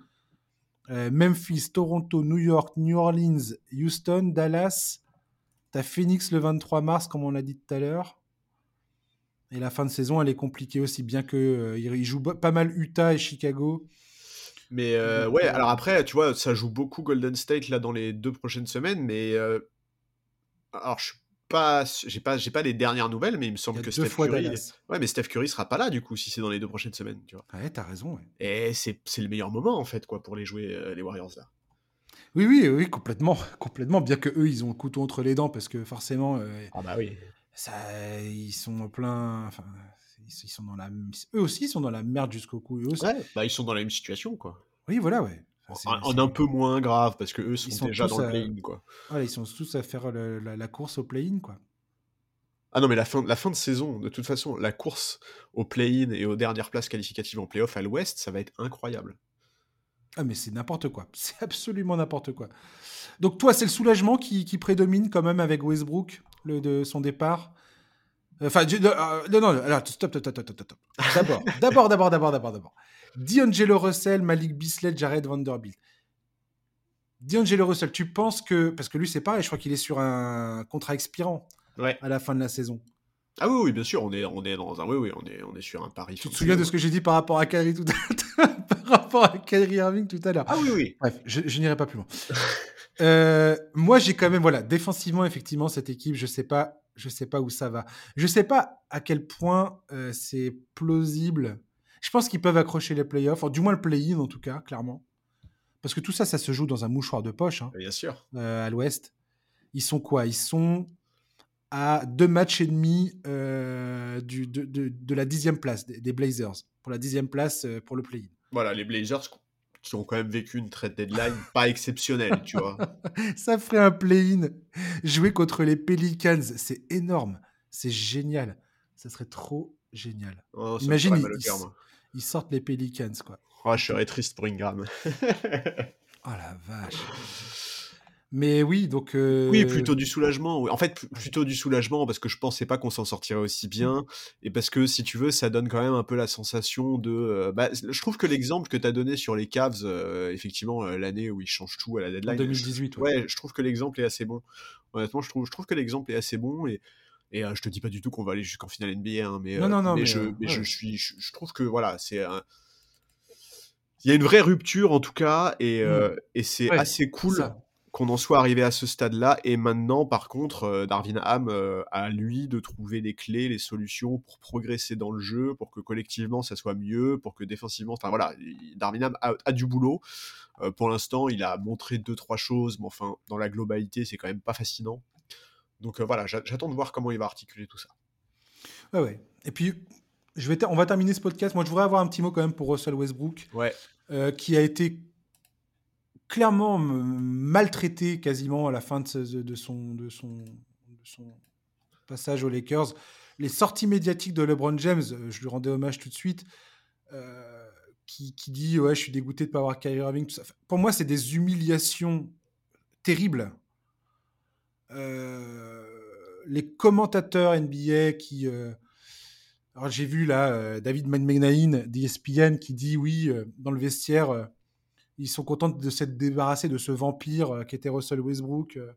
Euh, Memphis, Toronto, New York, New Orleans, Houston, Dallas. T'as Phoenix le 23 mars, comme on l'a dit tout à l'heure. Et la fin de saison, elle est compliquée aussi, bien que euh, jouent pas mal Utah et Chicago. Mais euh, Donc, ouais, euh, alors après, tu vois, ça joue beaucoup Golden State là dans les deux prochaines semaines, mais euh, alors je suis pas, j'ai pas, j'ai pas les dernières nouvelles, mais il me semble que Steph Curry, ouais, mais Steph Curry sera pas là du coup si c'est dans les deux prochaines semaines, tu vois. Ouais, t'as raison. ouais. Et c'est, c'est le meilleur moment en fait quoi pour les jouer euh, les Warriors là. Oui, oui, oui, complètement, complètement. Bien que eux, ils ont le couteau entre les dents parce que forcément, euh, Ah bah oui. ça, ils sont en plein. Enfin, ils sont dans la. Eux aussi, ils sont dans la merde jusqu'au cou. Eux aussi. Ouais, bah ils sont dans la même situation quoi. Oui, voilà, ouais. Enfin, En, un peu moins grave parce que eux sont, sont déjà dans le play-in quoi. Voilà, ils sont tous à faire le- la, la course au play-in, quoi. Ah non mais la fin, la fin de saison, de toute façon, la course au play-in et aux dernières places qualificatives en play-off à l'Ouest, ça va être incroyable. Ah, mais c'est n'importe quoi. C'est absolument n'importe quoi. Donc, toi, c'est le soulagement qui, qui prédomine quand même avec Westbrook, le, de son départ? Enfin, euh, non, non, alors, stop, stop, stop, stop, stop, stop. D'abord, d'abord, d'abord, d'abord, d'abord, d'abord. D'Angelo Russell, Malik Bislett, Jared Vanderbilt. D'Angelo Russell, tu penses que. Parce que lui, c'est pareil, je crois qu'il est sur un contrat expirant Ouais. à la fin de la saison. Ah oui, oui, bien sûr, on est, on est dans un, oui, oui, on est, on est sur un pari. Tu te souviens de ce que j'ai dit par rapport à Kyrie tout à l'heure? Par rapport à Kyrie Irving tout à l'heure Ah oui, oui. Bref, je, je n'irai pas plus loin. Euh, moi, j'ai quand même, voilà, défensivement, effectivement, cette équipe, je sais pas Je sais pas où ça va. Je sais pas à quel point euh, c'est plausible. Je pense qu'ils peuvent accrocher les playoffs, du moins le play-in en tout cas, clairement. Parce que tout ça, ça se joue dans un mouchoir de poche. Hein, Bien sûr. euh, à l'Ouest. Ils sont quoi? Ils sont à deux matchs et demi euh, du, de, de- de la dixième place des, des Blazers pour la dixième place pour le play-in. Voilà, les Blazers qui ont quand même vécu une trade deadline pas exceptionnelle, tu vois. Ça ferait un play-in. Jouer contre les Pelicans, c'est énorme. C'est génial. Ça serait trop génial. Oh, Imagine, ils sortent les Pelicans, quoi. Oh, je serais triste pour Ingram. Oh la vache. Mais oui, donc. euh, Oui, plutôt du soulagement. oui. En fait, plutôt du soulagement parce que je pensais pas qu'on s'en sortirait aussi bien et parce que si tu veux, ça donne quand même un peu la sensation de. euh, bah, je trouve que l'exemple que tu as donné sur les Cavs, euh, effectivement, euh, l'année où ils changent tout à la En deadline. 2018, je, ouais. ouais, je trouve que l'exemple est assez bon. Honnêtement, je trouve, je trouve que l'exemple est assez bon et. Et euh, je te dis pas du tout qu'on va aller jusqu'en finale NBA, hein, mais, Non, euh, non, non, mais, mais, je, euh, je ouais. suis, je, je trouve que voilà, c'est un- il y a une vraie rupture en tout cas, et, euh, et c'est. Ouais, assez cool ça. Qu'on en soit arrivé à ce stade-là. Et maintenant, par contre, euh, Darwin Ham euh, a lui de trouver les clés, les solutions pour progresser dans le jeu, pour que collectivement ça soit mieux, pour que défensivement, enfin voilà, il- Darwin Ham a, a du boulot. Euh, pour l'instant, il a montré deux trois choses, mais enfin, dans la globalité, c'est quand même pas fascinant. Donc euh, voilà, j'a- j'attends de voir comment il va articuler tout ça. Ouais, ouais. Et puis, je vais ter- on va terminer ce podcast. Moi, je voudrais avoir un petit mot quand même pour Russell Westbrook, Ouais. euh, qui a été clairement maltraité quasiment à la fin de, son, de, son, passage aux Lakers. Les sorties médiatiques de LeBron James, euh, je lui rendais hommage tout de suite, euh, qui, qui dit Ouais, je suis dégoûté de ne pas avoir Kyrie Irving. Pour moi, c'est des humiliations terribles. Euh, les commentateurs NBA qui. alors j'ai vu là euh, David McMahon d'ESPN qui dit oui, dans le vestiaire, ils sont contents de s'être débarrassés de ce vampire euh, qui était Russell Westbrook. euh.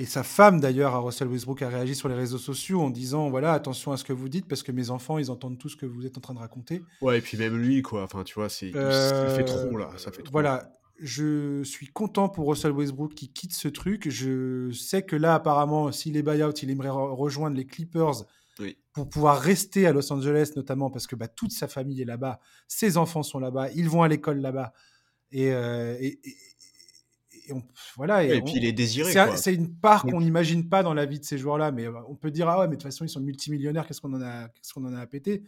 Et sa femme d'ailleurs à Russell Westbrook a réagi sur les réseaux sociaux en disant voilà attention à ce que vous dites parce que mes enfants ils entendent tout ce que vous êtes en train de raconter. Ouais, et puis même lui, quoi. Enfin, tu vois, c'est, Euh, ça fait trop là. Ça fait trop. Voilà, je suis content pour Russell Westbrook qui quitte ce truc. Je sais que là, apparemment, s'il est buyout, il aimerait re- rejoindre les Clippers Oui. pour pouvoir rester à Los Angeles, notamment parce que bah, toute sa famille est là-bas, ses enfants sont là-bas, ils vont à l'école là-bas. Et, euh, et, et- et on, voilà. Et, on- puis il est désiré, c'est une part qu'on n'imagine pas dans la vie de ces joueurs-là, mais euh, on peut dire ah ouais, mais de toute façon ils sont multimillionnaires, qu'est-ce qu'on en a, qu'est-ce qu'on en a à péter?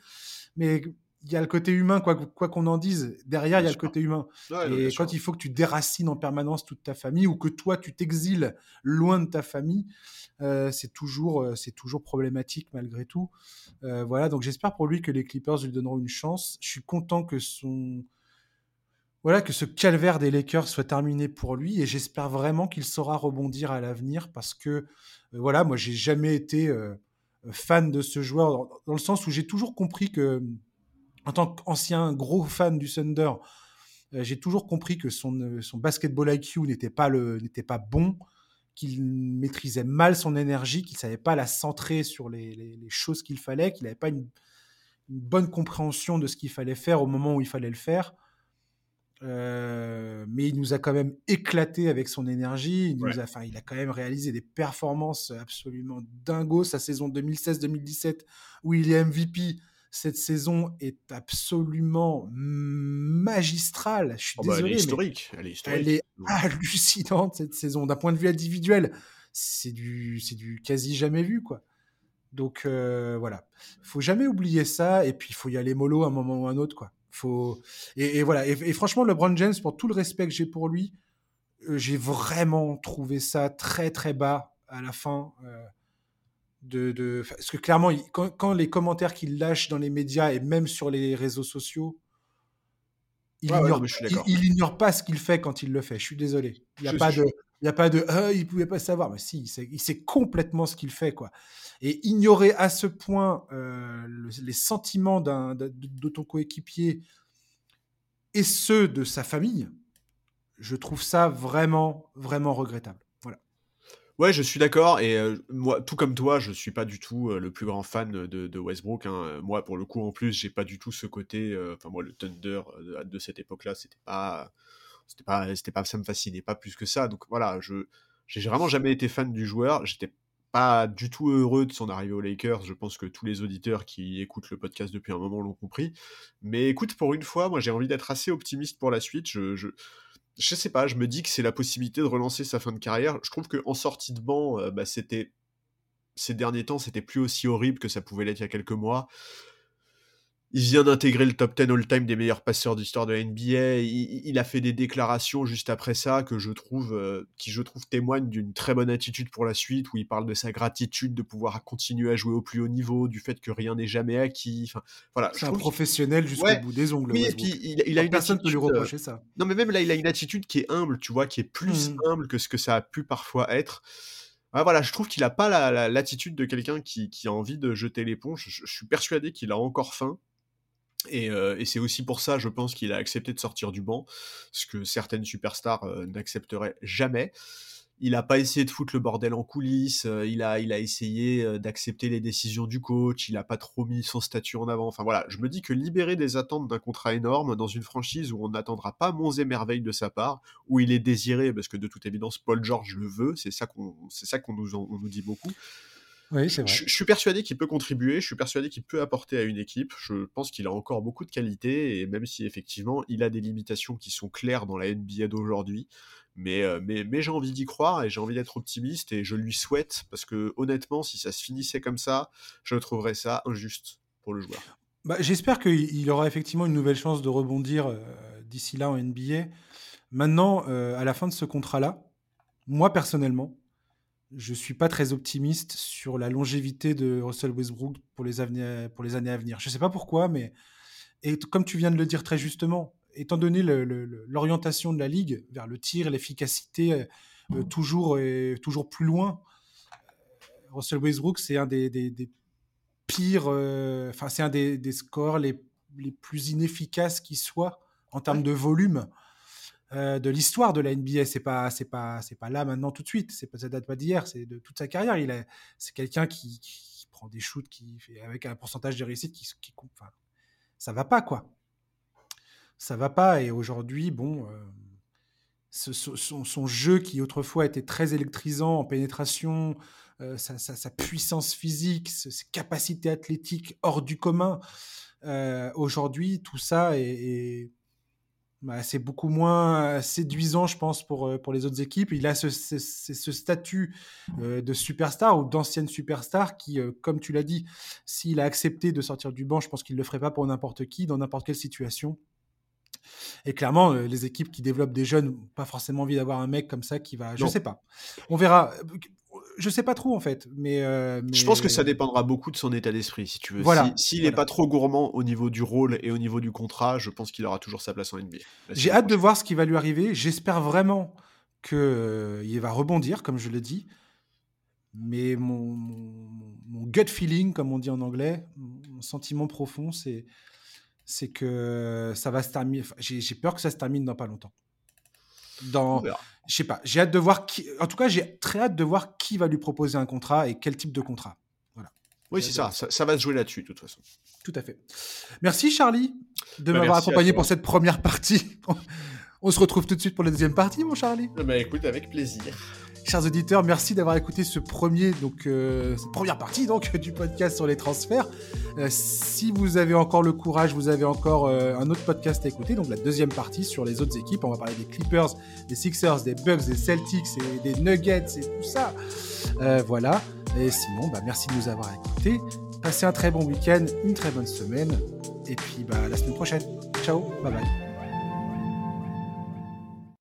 Mais il y a le côté humain, quoi qu'on en dise. Derrière, il y a le côté humain. Ouais, et sûr. quand il faut que tu déracines en permanence toute ta famille ou que toi tu t'exiles loin de ta famille, euh, c'est toujours, euh, c'est toujours problématique malgré tout. Euh, voilà, donc j'espère pour lui que les Clippers lui donneront une chance. Je suis content que son voilà que ce calvaire des Lakers soit terminé pour lui et j'espère vraiment qu'il saura rebondir à l'avenir parce que voilà, moi j'ai jamais été fan de ce joueur dans, dans le sens où j'ai toujours compris que en tant qu'ancien gros fan du Thunder, euh, j'ai toujours compris que son, euh, son basketball IQ n'était pas, le, n'était pas bon, qu'il maîtrisait mal son énergie, qu'il savait pas la centrer sur les, les- les choses qu'il fallait, qu'il n'avait pas une, une bonne compréhension de ce qu'il fallait faire au moment où il fallait le faire. Euh, mais il nous a quand même éclaté avec son énergie. Il, nous a, enfin, il a quand même réalisé des performances absolument dingos. Sa saison 2016-2017, où il est MVP, cette saison est absolument magistrale. Je suis Oh, bah, elle désolé, est mais historique. Elle est historique. elle est hallucinante cette saison. D'un point de vue individuel, c'est du, c'est du quasi jamais vu, quoi. Donc euh, voilà, faut jamais oublier ça. Et puis il faut y aller mollo à un moment ou à un autre, quoi. Faut et, et voilà. Et, et franchement, LeBron James, pour tout le respect que j'ai pour lui, euh, j'ai vraiment trouvé ça très très bas à la fin. euh, de, de... Parce que clairement, il- quand, quand les commentaires qu'il lâche dans les médias et même sur les réseaux sociaux, il Ouais, ignore, je suis il, ignore pas ce qu'il fait quand il le fait. Je suis désolé. Il n'y a pas de, il y a pas de, Ah, il pouvait pas savoir. Mais si, il sait, il sait complètement ce qu'il fait, quoi. Et ignorer à ce point euh, le- les sentiments d'un, de, de ton coéquipier et ceux de sa famille, je trouve ça vraiment, vraiment regrettable. Ouais, je suis d'accord. Et moi, tout comme toi, je suis pas du tout le plus grand fan de, Westbrook. hein. Moi, pour le coup, en plus, j'ai pas du tout ce côté. Enfin, moi, le Thunder de, de cette époque-là, c'était pas, c'était pas, c'était pas, ça me fascinait pas plus que ça. Donc voilà, je, J'ai vraiment jamais été fan du joueur. J'étais pas du tout heureux de son arrivée aux Lakers. Je pense que tous les auditeurs qui écoutent le podcast depuis un moment l'ont compris. Mais écoute, pour une fois, moi j'ai envie d'être assez optimiste pour la suite. Je, je, je sais pas, je me dis que c'est la possibilité de relancer sa fin de carrière. Je trouve qu'en sortie de banc, euh, bah, c'était ces derniers temps, c'était plus aussi horrible que ça pouvait l'être il y a quelques mois. Il vient d'intégrer le top 10 all-time des meilleurs passeurs d'histoire de la NBA. Il, a fait des déclarations juste après ça que je trouve, euh, qui je trouve témoignent d'une très bonne attitude pour la suite, où il parle de sa gratitude de pouvoir continuer à jouer au plus haut niveau, du fait que rien n'est jamais acquis. Enfin, voilà. C'est un professionnel jusqu'au bout des ongles. Oui, et puis il, a une personne attitude, peut lui reprocher ça. Non, mais même là, il a une attitude qui est humble, tu vois, qui est plus mmh. humble que ce que ça a pu parfois être. Ah, voilà, je trouve qu'il n'a pas l'attitude de quelqu'un qui, a envie de jeter l'éponge. Je, je, suis persuadé qu'il a encore faim. Euh, et, c'est aussi pour ça, je pense, qu'il a accepté de sortir du banc, ce que certaines superstars euh, n'accepteraient jamais. Il n'a pas essayé de foutre le bordel en coulisses, euh, il, a, il a essayé d'accepter les décisions du coach, il n'a pas trop mis son statut en avant. Enfin voilà, je me dis que libérer des attentes d'un contrat énorme dans une franchise où on n'attendra pas monts et de sa part, où il est désiré, parce que de toute évidence, Paul George le veut, c'est ça qu'on on nous dit beaucoup. Oui, c'est vrai. Je, suis persuadé qu'il peut contribuer, je suis persuadé qu'il peut apporter à une équipe. Je pense qu'il a encore beaucoup de qualité, et même si effectivement il a des limitations qui sont claires dans la NBA d'aujourd'hui, mais, euh, mais, mais j'ai envie d'y croire et j'ai envie d'être optimiste et je lui souhaite, parce que honnêtement, si ça se finissait comme ça, je trouverais ça injuste pour le joueur. Bah, J'espère qu'il aura effectivement une nouvelle chance de rebondir euh, d'ici là en NBA. Maintenant, euh, à la fin de ce contrat-là, moi personnellement, je suis pas très optimiste sur la longévité de Russell Westbrook pour les, pour les années à venir. Je sais pas pourquoi, mais et comme tu viens de le dire très justement, étant donné l'orientation de la ligue vers le tir, l'efficacité, euh, euh, toujours et toujours plus loin, euh, Russell Westbrook c'est un des, pires, enfin c'est un des, scores les, les, plus inefficaces qui soient en termes de volume. Euh, de l'histoire de la NBA. C'est pas, c'est pas, c'est pas là maintenant tout de suite. C'est pas, ça date pas d'hier. C'est de toute sa carrière. Il est, c'est quelqu'un qui, prend des shoots qui fait avec un pourcentage de réussite qui, qui enfin, ça va pas quoi. Ça va pas. Et aujourd'hui, bon, euh, son, jeu qui autrefois était très électrisant en pénétration, euh, sa, puissance physique, ses capacités athlétiques hors du commun. aujourd'hui, tout ça est bah, c'est beaucoup moins euh, séduisant, je pense, pour, euh, pour les autres équipes. Il a ce, ce, statut euh, de superstar ou d'ancienne superstar qui, comme tu l'as dit, s'il a accepté de sortir du banc, je pense qu'il ne le ferait pas pour n'importe qui, dans n'importe quelle situation. Et clairement, les équipes qui développent des jeunes n'ont pas forcément envie d'avoir un mec comme ça qui va. Je ne sais pas. On verra je sais pas trop en fait, mais, euh, je pense que ça dépendra beaucoup de son état d'esprit, si tu veux. S'il n'est pas trop gourmand au niveau du rôle et au niveau du contrat, je pense qu'il aura toujours sa place en NBA. J'ai hâte de voir ce qui va lui arriver. J'espère vraiment qu'il euh, va rebondir, comme je l'ai dit. Mais mon, mon, gut feeling, comme on dit en anglais, mon sentiment profond, c'est c'est que ça va se terminer. J'ai peur que ça se termine dans pas longtemps dans je sais pas j'ai hâte de voir qui en tout cas j'ai très hâte de voir qui va lui proposer un contrat et quel type de contrat. Voilà. Oui c'est ça. ça. va se jouer là-dessus de toute façon. Tout à fait. Merci Charlie de bah, m'avoir accompagné pour cette première partie. On se retrouve tout de suite pour la deuxième partie mon Charlie. Bah écoute avec plaisir Chers auditeurs, merci d'avoir écouté ce premier, donc euh, cette première partie donc du podcast sur les transferts. Euh, si vous avez encore le courage, vous avez encore euh, un autre podcast à écouter, donc la deuxième partie sur les autres équipes. On va parler des Clippers, des Sixers, des Bucks, des Celtics des Nuggets et tout ça. voilà. Et sinon, bah, merci de nous avoir écoutés. Passez un très bon week-end, une très bonne semaine, et puis bah, la semaine prochaine. Ciao, bye bye.